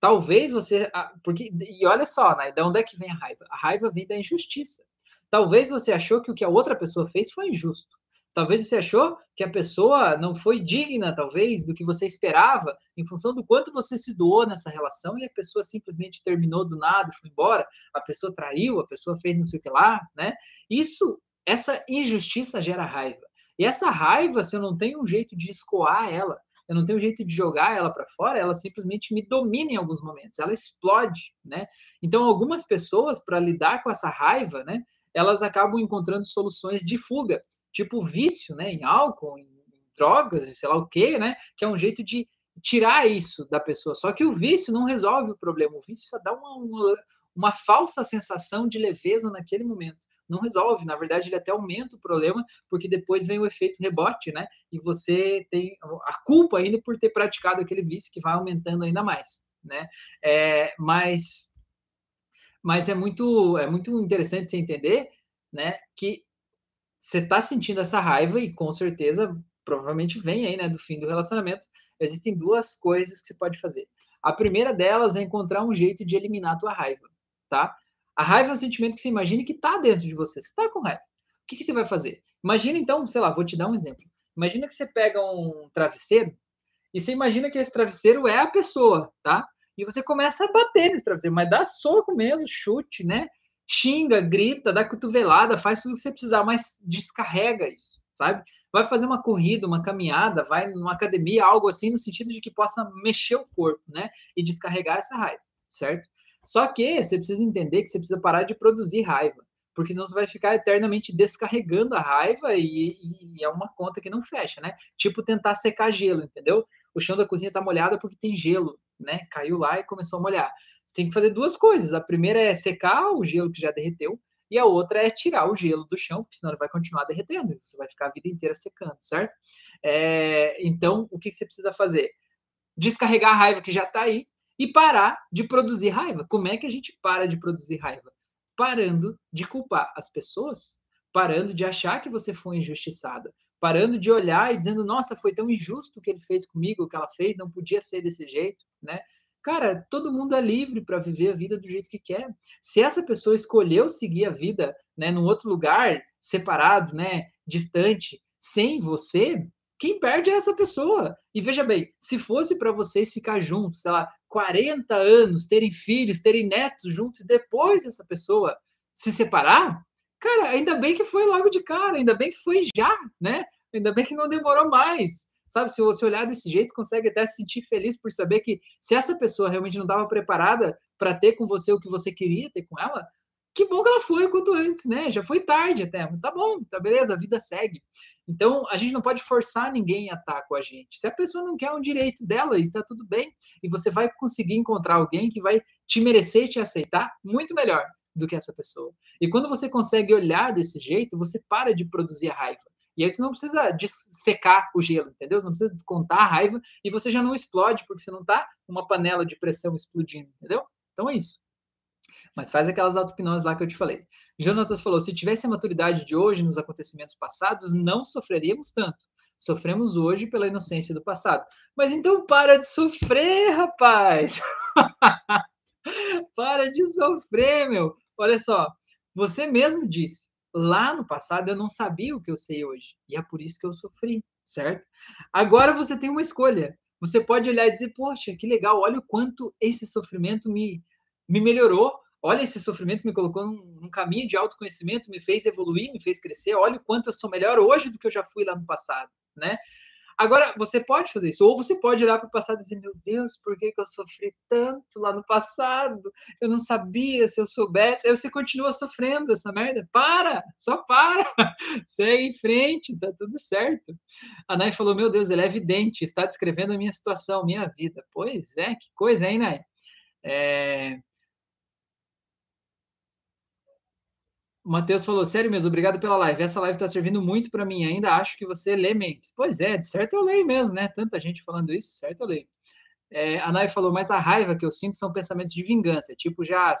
Talvez você. Porque, e olha só, né? De onde é que vem a raiva? A raiva vem da injustiça. Talvez você achou que o que a outra pessoa fez foi injusto. Talvez você achou que a pessoa não foi digna, talvez, do que você esperava, em função do quanto você se doou nessa relação e a pessoa simplesmente terminou do nada, foi embora, a pessoa traiu, a pessoa fez não sei o que lá, né? Isso, essa injustiça gera raiva. E essa raiva, se eu não tenho um jeito de escoar ela, eu não tenho um jeito de jogar ela para fora, ela simplesmente me domina em alguns momentos, ela explode, né? Então, algumas pessoas, para lidar com essa raiva, né, elas acabam encontrando soluções de fuga tipo vício, né, em álcool, em drogas, sei lá o quê, né, que é um jeito de tirar isso da pessoa. Só que o vício não resolve o problema, o vício só dá uma, uma, uma falsa sensação de leveza naquele momento. Não resolve, na verdade, ele até aumenta o problema, porque depois vem o efeito rebote, né? E você tem a culpa ainda por ter praticado aquele vício que vai aumentando ainda mais, né? É, mas, mas é muito, é muito interessante você entender, né? Que você está sentindo essa raiva e com certeza, provavelmente vem aí, né, do fim do relacionamento. Existem duas coisas que você pode fazer. A primeira delas é encontrar um jeito de eliminar a tua raiva, tá? A raiva é um sentimento que você imagina que está dentro de você. Você está com raiva. O que, que você vai fazer? Imagina então, sei lá, vou te dar um exemplo. Imagina que você pega um travesseiro e você imagina que esse travesseiro é a pessoa, tá? E você começa a bater nesse travesseiro, mas dá soco mesmo, chute, né? Xinga, grita, dá cotovelada, faz tudo que você precisar, mas descarrega isso, sabe? Vai fazer uma corrida, uma caminhada, vai numa academia, algo assim, no sentido de que possa mexer o corpo, né? E descarregar essa raiva, certo? Só que você precisa entender que você precisa parar de produzir raiva, porque senão você vai ficar eternamente descarregando a raiva e, e é uma conta que não fecha, né? Tipo tentar secar gelo, entendeu? O chão da cozinha tá molhado porque tem gelo, né? Caiu lá e começou a molhar. Você tem que fazer duas coisas. A primeira é secar o gelo que já derreteu, e a outra é tirar o gelo do chão, porque senão ele vai continuar derretendo, você vai ficar a vida inteira secando, certo? É, então, o que, você precisa fazer? Descarregar a raiva que já está aí e parar de produzir raiva. Como é que a gente para de produzir raiva? Parando de culpar as pessoas, parando de achar que você foi injustiçada, parando de olhar e dizendo, nossa, foi tão injusto o que ele fez comigo, o que ela fez, não podia ser desse jeito, né? Cara, todo mundo é livre para viver a vida do jeito que quer. Se essa pessoa escolheu seguir a vida, né, num outro lugar, separado, né, distante, sem você, quem perde é essa pessoa. E veja bem, se fosse para vocês ficar juntos, sei lá, 40 anos, terem filhos, terem netos juntos, depois essa pessoa se separar, cara, ainda bem que foi logo de cara, ainda bem que foi já, né? Ainda bem que não demorou mais. Sabe, se você olhar desse jeito, consegue até se sentir feliz por saber que se essa pessoa realmente não estava preparada para ter com você o que você queria ter com ela, que bom que ela foi quanto antes, né? Já foi tarde até. Tá bom, tá beleza, a vida segue. Então, a gente não pode forçar ninguém a estar com a gente. Se a pessoa não quer um direito dela e tá tudo bem, e você vai conseguir encontrar alguém que vai te merecer te aceitar muito melhor do que essa pessoa. E quando você consegue olhar desse jeito, você para de produzir a raiva. E aí você não precisa secar o gelo, entendeu? Você não precisa descontar a raiva e você já não explode, porque você não está uma panela de pressão explodindo, entendeu? Então é isso. Mas faz aquelas auto-hipnose lá que eu te falei. Jonatas falou: se tivesse a maturidade de hoje nos acontecimentos passados, não sofreríamos tanto. Sofremos hoje pela inocência do passado. Mas então para de sofrer, rapaz! para de sofrer, meu! Olha só, você mesmo disse lá no passado eu não sabia o que eu sei hoje. E é por isso que eu sofri, certo? Agora você tem uma escolha. Você pode olhar e dizer, poxa, que legal, olha o quanto esse sofrimento me, me melhorou. Olha, esse sofrimento me colocou num, num caminho de autoconhecimento, me fez evoluir, me fez crescer. Olha o quanto eu sou melhor hoje do que eu já fui lá no passado, né? Agora, você pode fazer isso, ou você pode olhar para o passado e dizer: Meu Deus, por que, que eu sofri tanto lá no passado? Eu não sabia se eu soubesse. Aí você continua sofrendo essa merda. Para, só para, segue em frente, tá tudo certo. A Nai falou: Meu Deus, ele é evidente, está descrevendo a minha situação, minha vida. Pois é, que coisa, hein, Nai? É, O Matheus falou, sério mesmo, obrigado pela live. Essa live está servindo muito para mim. Ainda acho que você lê mentes. Pois é, de certo eu leio mesmo, né? Tanta gente falando isso, certo eu leio. É, a Nai falou, mas a raiva que eu sinto são pensamentos de vingança. Tipo, já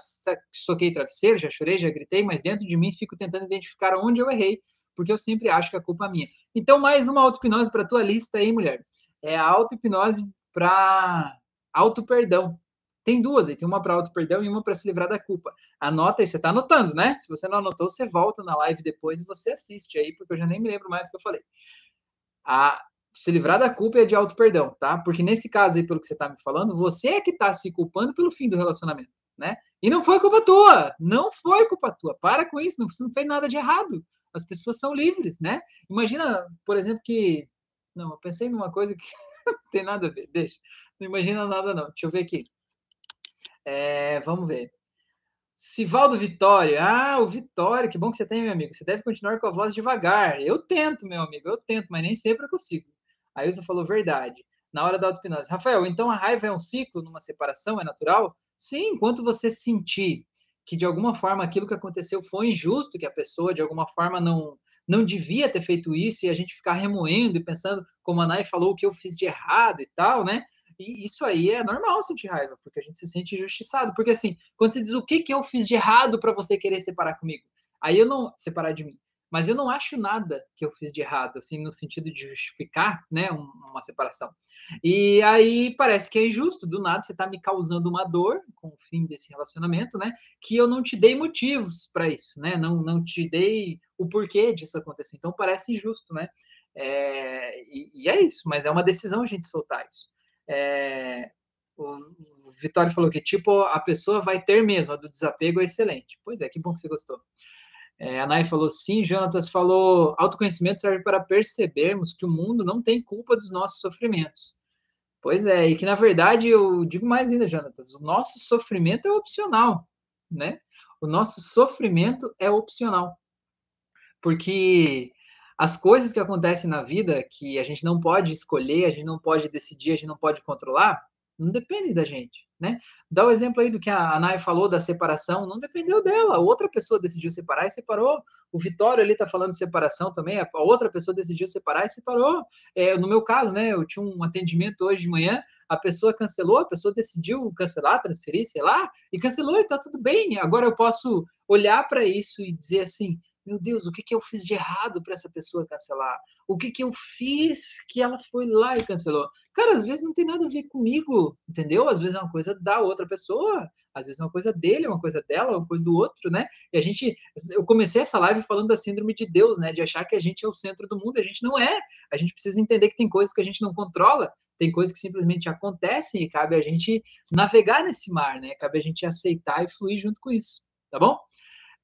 soquei travesseiro, já chorei, já gritei, mas dentro de mim fico tentando identificar onde eu errei, porque eu sempre acho que a culpa é minha. Então, mais uma auto-hipnose para tua lista aí, mulher. É a auto-hipnose para auto-perdão. Tem duas aí, tem uma para auto-perdão e uma para se livrar da culpa. Anota aí, você está anotando, né? Se você não anotou, você volta na live depois e você assiste aí, porque eu já nem me lembro mais o que eu falei. A se livrar da culpa é de auto-perdão, tá? Porque nesse caso aí, pelo que você está me falando, você é que está se culpando pelo fim do relacionamento, né? E não foi culpa tua, não foi culpa tua. Para com isso, não, você não fez nada de errado. As pessoas são livres, né? Imagina, por exemplo, que. Não, eu pensei numa coisa que não tem nada a ver, deixa. Não imagina nada, não. Deixa eu ver aqui. É, vamos ver. Sivaldo Vitória. Ah, o Vitória, que bom que você tem, meu amigo. Você deve continuar com a voz devagar. Eu tento, meu amigo, eu tento, mas nem sempre eu consigo. A Ilza falou verdade. Na hora da auto-hipnose. Rafael, então a raiva é um ciclo numa separação? É natural? Sim, enquanto você sentir que de alguma forma aquilo que aconteceu foi injusto, que a pessoa de alguma forma não não devia ter feito isso e a gente ficar remoendo e pensando, como a Nai falou, o que eu fiz de errado e tal, né? E isso aí é normal sentir raiva, porque a gente se sente injustiçado. Porque assim, quando você diz o que, que eu fiz de errado para você querer separar comigo, aí eu não separar de mim mas eu não acho nada que eu fiz de errado, assim, no sentido de justificar, né, uma separação. E aí parece que é injusto, do nada você está me causando uma dor com o fim desse relacionamento, né, que eu não te dei motivos para isso, né, não, não te dei o porquê disso acontecer. Então parece injusto, né, é, e, e, é isso, mas é uma decisão a gente soltar isso. É, o Vitório falou que, tipo, a pessoa vai ter mesmo, a do desapego é excelente. Pois é, que bom que você gostou. É, a Nai falou sim, Jonatas falou, autoconhecimento serve para percebermos que o mundo não tem culpa dos nossos sofrimentos. Pois é, e que na verdade eu digo mais ainda, Jonatas, o nosso sofrimento é opcional, né? O nosso sofrimento é opcional. Porque as coisas que acontecem na vida que a gente não pode escolher, a gente não pode decidir, a gente não pode controlar, não depende da gente, né? Dá o exemplo aí do que a Nai falou da separação, não dependeu dela, outra pessoa decidiu separar e separou. O Vitório ali tá falando de separação também, a outra pessoa decidiu separar e separou. É, no meu caso, né, eu tinha um atendimento hoje de manhã, a pessoa cancelou, a pessoa decidiu cancelar, transferir, sei lá, e cancelou e tá tudo bem. Agora eu posso olhar para isso e dizer assim, meu Deus, o que, que eu fiz de errado para essa pessoa cancelar? O que, que eu fiz que ela foi lá e cancelou? Cara, às vezes não tem nada a ver comigo, entendeu? Às vezes é uma coisa da outra pessoa, às vezes é uma coisa dele, uma coisa dela, uma coisa do outro, né? E a gente, eu comecei essa live falando da síndrome de Deus, né? De achar que a gente é o centro do mundo, a gente não é. A gente precisa entender que tem coisas que a gente não controla, tem coisas que simplesmente acontecem e cabe a gente navegar nesse mar, né? Cabe a gente aceitar e fluir junto com isso, tá bom?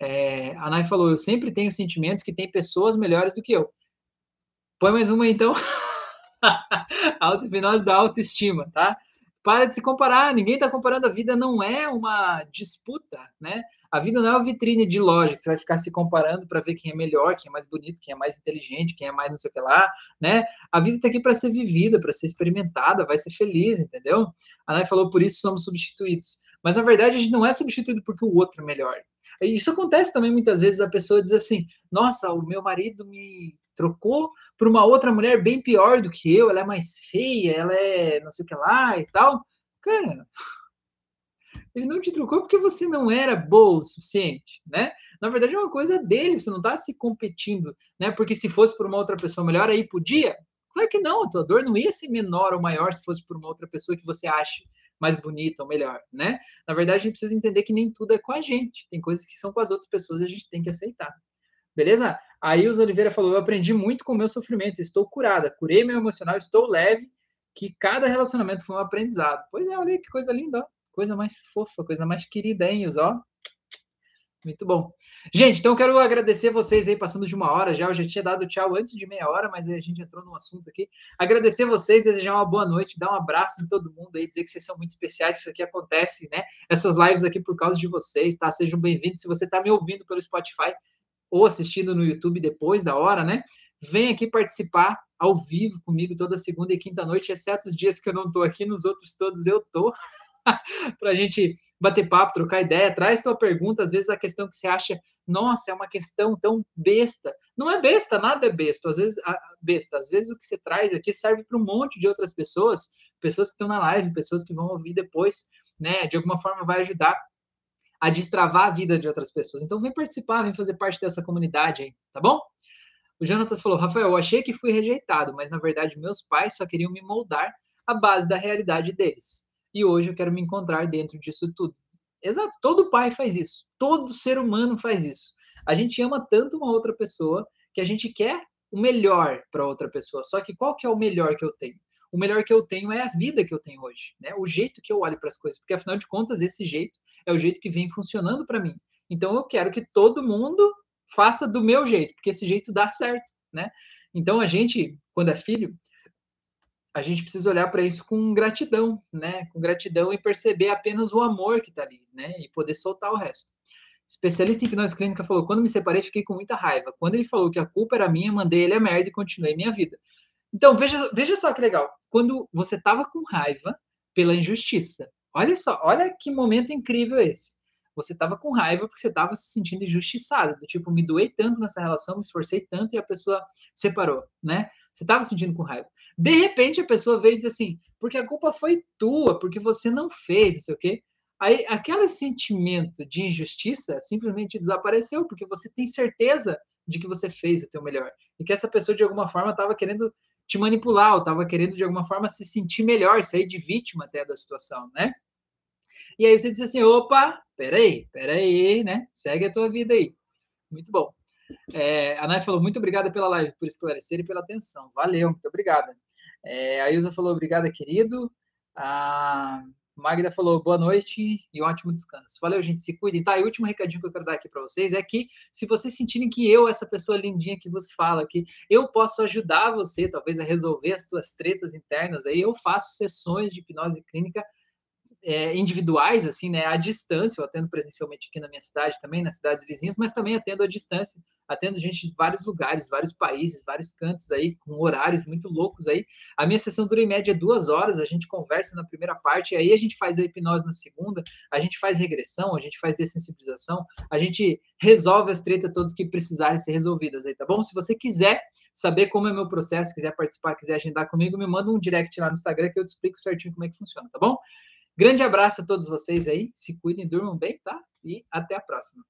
É, a Nai falou: Eu sempre tenho sentimentos que tem pessoas melhores do que eu. Põe mais uma então. Auto-hipnose da autoestima, tá? Para de se comparar, ninguém está comparando. A vida não é uma disputa, né? A vida não é uma vitrine de loja que você vai ficar se comparando para ver quem é melhor, quem é mais bonito, quem é mais inteligente, quem é mais não sei o que lá, né? A vida está aqui para ser vivida, para ser experimentada, vai ser feliz, entendeu? A Nai falou, por isso somos substituídos. Mas na verdade a gente não é substituído porque o outro é melhor. Isso acontece também muitas vezes, a pessoa diz assim: nossa, o meu marido me trocou por uma outra mulher bem pior do que eu, ela é mais feia, ela é não sei o que lá e tal. Cara, ele não te trocou porque você não era boa o suficiente, né? Na verdade é uma coisa dele, você não está se competindo, né? Porque se fosse por uma outra pessoa melhor, aí podia? Claro que não, a tua dor não ia ser menor ou maior se fosse por uma outra pessoa que você acha mais bonita ou melhor, né? Na verdade, a gente precisa entender que nem tudo é com a gente. Tem coisas que são com as outras pessoas e a gente tem que aceitar. Beleza? Aí o Oliveira falou: Eu aprendi muito com o meu sofrimento, estou curada, curei meu emocional, estou leve, que cada relacionamento foi um aprendizado. Pois é, olha que coisa linda, ó. coisa mais fofa, coisa mais querida, hein, ó. Muito bom. Gente, então quero agradecer vocês aí, passando de uma hora já. Eu já tinha dado tchau antes de meia hora, mas a gente entrou num assunto aqui. Agradecer vocês, desejar uma boa noite, dar um abraço em todo mundo aí, dizer que vocês são muito especiais, isso aqui acontece, né? Essas lives aqui por causa de vocês, tá? Sejam bem-vindos. Se você está me ouvindo pelo Spotify ou assistindo no YouTube depois da hora, né? Vem aqui participar ao vivo comigo toda segunda e quinta noite, exceto os dias que eu não estou aqui, nos outros todos eu tô. para a gente bater papo, trocar ideia. Traz tua pergunta, às vezes a questão que você acha, nossa, é uma questão tão besta. Não é besta, nada é besta. Às vezes, besta. Às vezes o que você traz aqui serve para um monte de outras pessoas, pessoas que estão na live, pessoas que vão ouvir depois, né? De alguma forma vai ajudar a destravar a vida de outras pessoas. Então vem participar, vem fazer parte dessa comunidade aí, tá bom? O Jonatas falou, Rafael, eu achei que fui rejeitado, mas na verdade meus pais só queriam me moldar à base da realidade deles. E hoje eu quero me encontrar dentro disso tudo. Exato, todo pai faz isso, todo ser humano faz isso. A gente ama tanto uma outra pessoa que a gente quer o melhor para outra pessoa. Só que qual que é o melhor que eu tenho? O melhor que eu tenho é a vida que eu tenho hoje, né? O jeito que eu olho para as coisas, porque afinal de contas esse jeito é o jeito que vem funcionando para mim. Então eu quero que todo mundo faça do meu jeito, porque esse jeito dá certo, né? Então a gente, quando é filho, a gente precisa olhar para isso com gratidão, né? Com gratidão e perceber apenas o amor que está ali, né? E poder soltar o resto. Especialista em hipnose clínica falou: quando me separei, fiquei com muita raiva. Quando ele falou que a culpa era minha, mandei ele a merda e continuei minha vida. Então, veja, veja só que legal. Quando você estava com raiva pela injustiça, olha só, olha que momento incrível esse você estava com raiva porque você estava se sentindo injustiçado, do tipo, me doei tanto nessa relação, me esforcei tanto e a pessoa separou, né? Você estava sentindo com raiva. De repente a pessoa veio e diz assim, porque a culpa foi tua, porque você não fez, não sei o quê. Aí aquele sentimento de injustiça simplesmente desapareceu, porque você tem certeza de que você fez o teu melhor e que essa pessoa de alguma forma estava querendo te manipular, ou estava querendo de alguma forma se sentir melhor, sair de vítima até da situação, né? E aí você diz assim, opa, peraí, peraí, né? Segue a tua vida aí. Muito bom. É, a Nai falou, muito obrigada pela live, por esclarecer e pela atenção. Valeu, muito obrigada. É, a Ilza falou, obrigada, querido. A Magda falou, boa noite e um ótimo descanso. Valeu, gente, se cuidem. Tá, e o último recadinho que eu quero dar aqui para vocês é que, se vocês sentirem que eu, essa pessoa lindinha que vos fala aqui, eu posso ajudar você, talvez, a resolver as suas tretas internas aí, eu faço sessões de hipnose clínica é, individuais, assim, né, à distância, eu atendo presencialmente aqui na minha cidade também, nas cidades vizinhas, mas também atendo à distância, atendo gente de vários lugares, vários países, vários cantos aí, com horários muito loucos aí. A minha sessão dura em média duas horas, a gente conversa na primeira parte, aí a gente faz a hipnose na segunda, a gente faz regressão, a gente faz dessensibilização, a gente resolve as tretas todas que precisarem ser resolvidas aí, tá bom? Se você quiser saber como é meu processo, quiser participar, quiser agendar comigo, me manda um direct lá no Instagram que eu te explico certinho como é que funciona, tá bom? Grande abraço a todos vocês aí, se cuidem, durmam bem, tá? E até a próxima.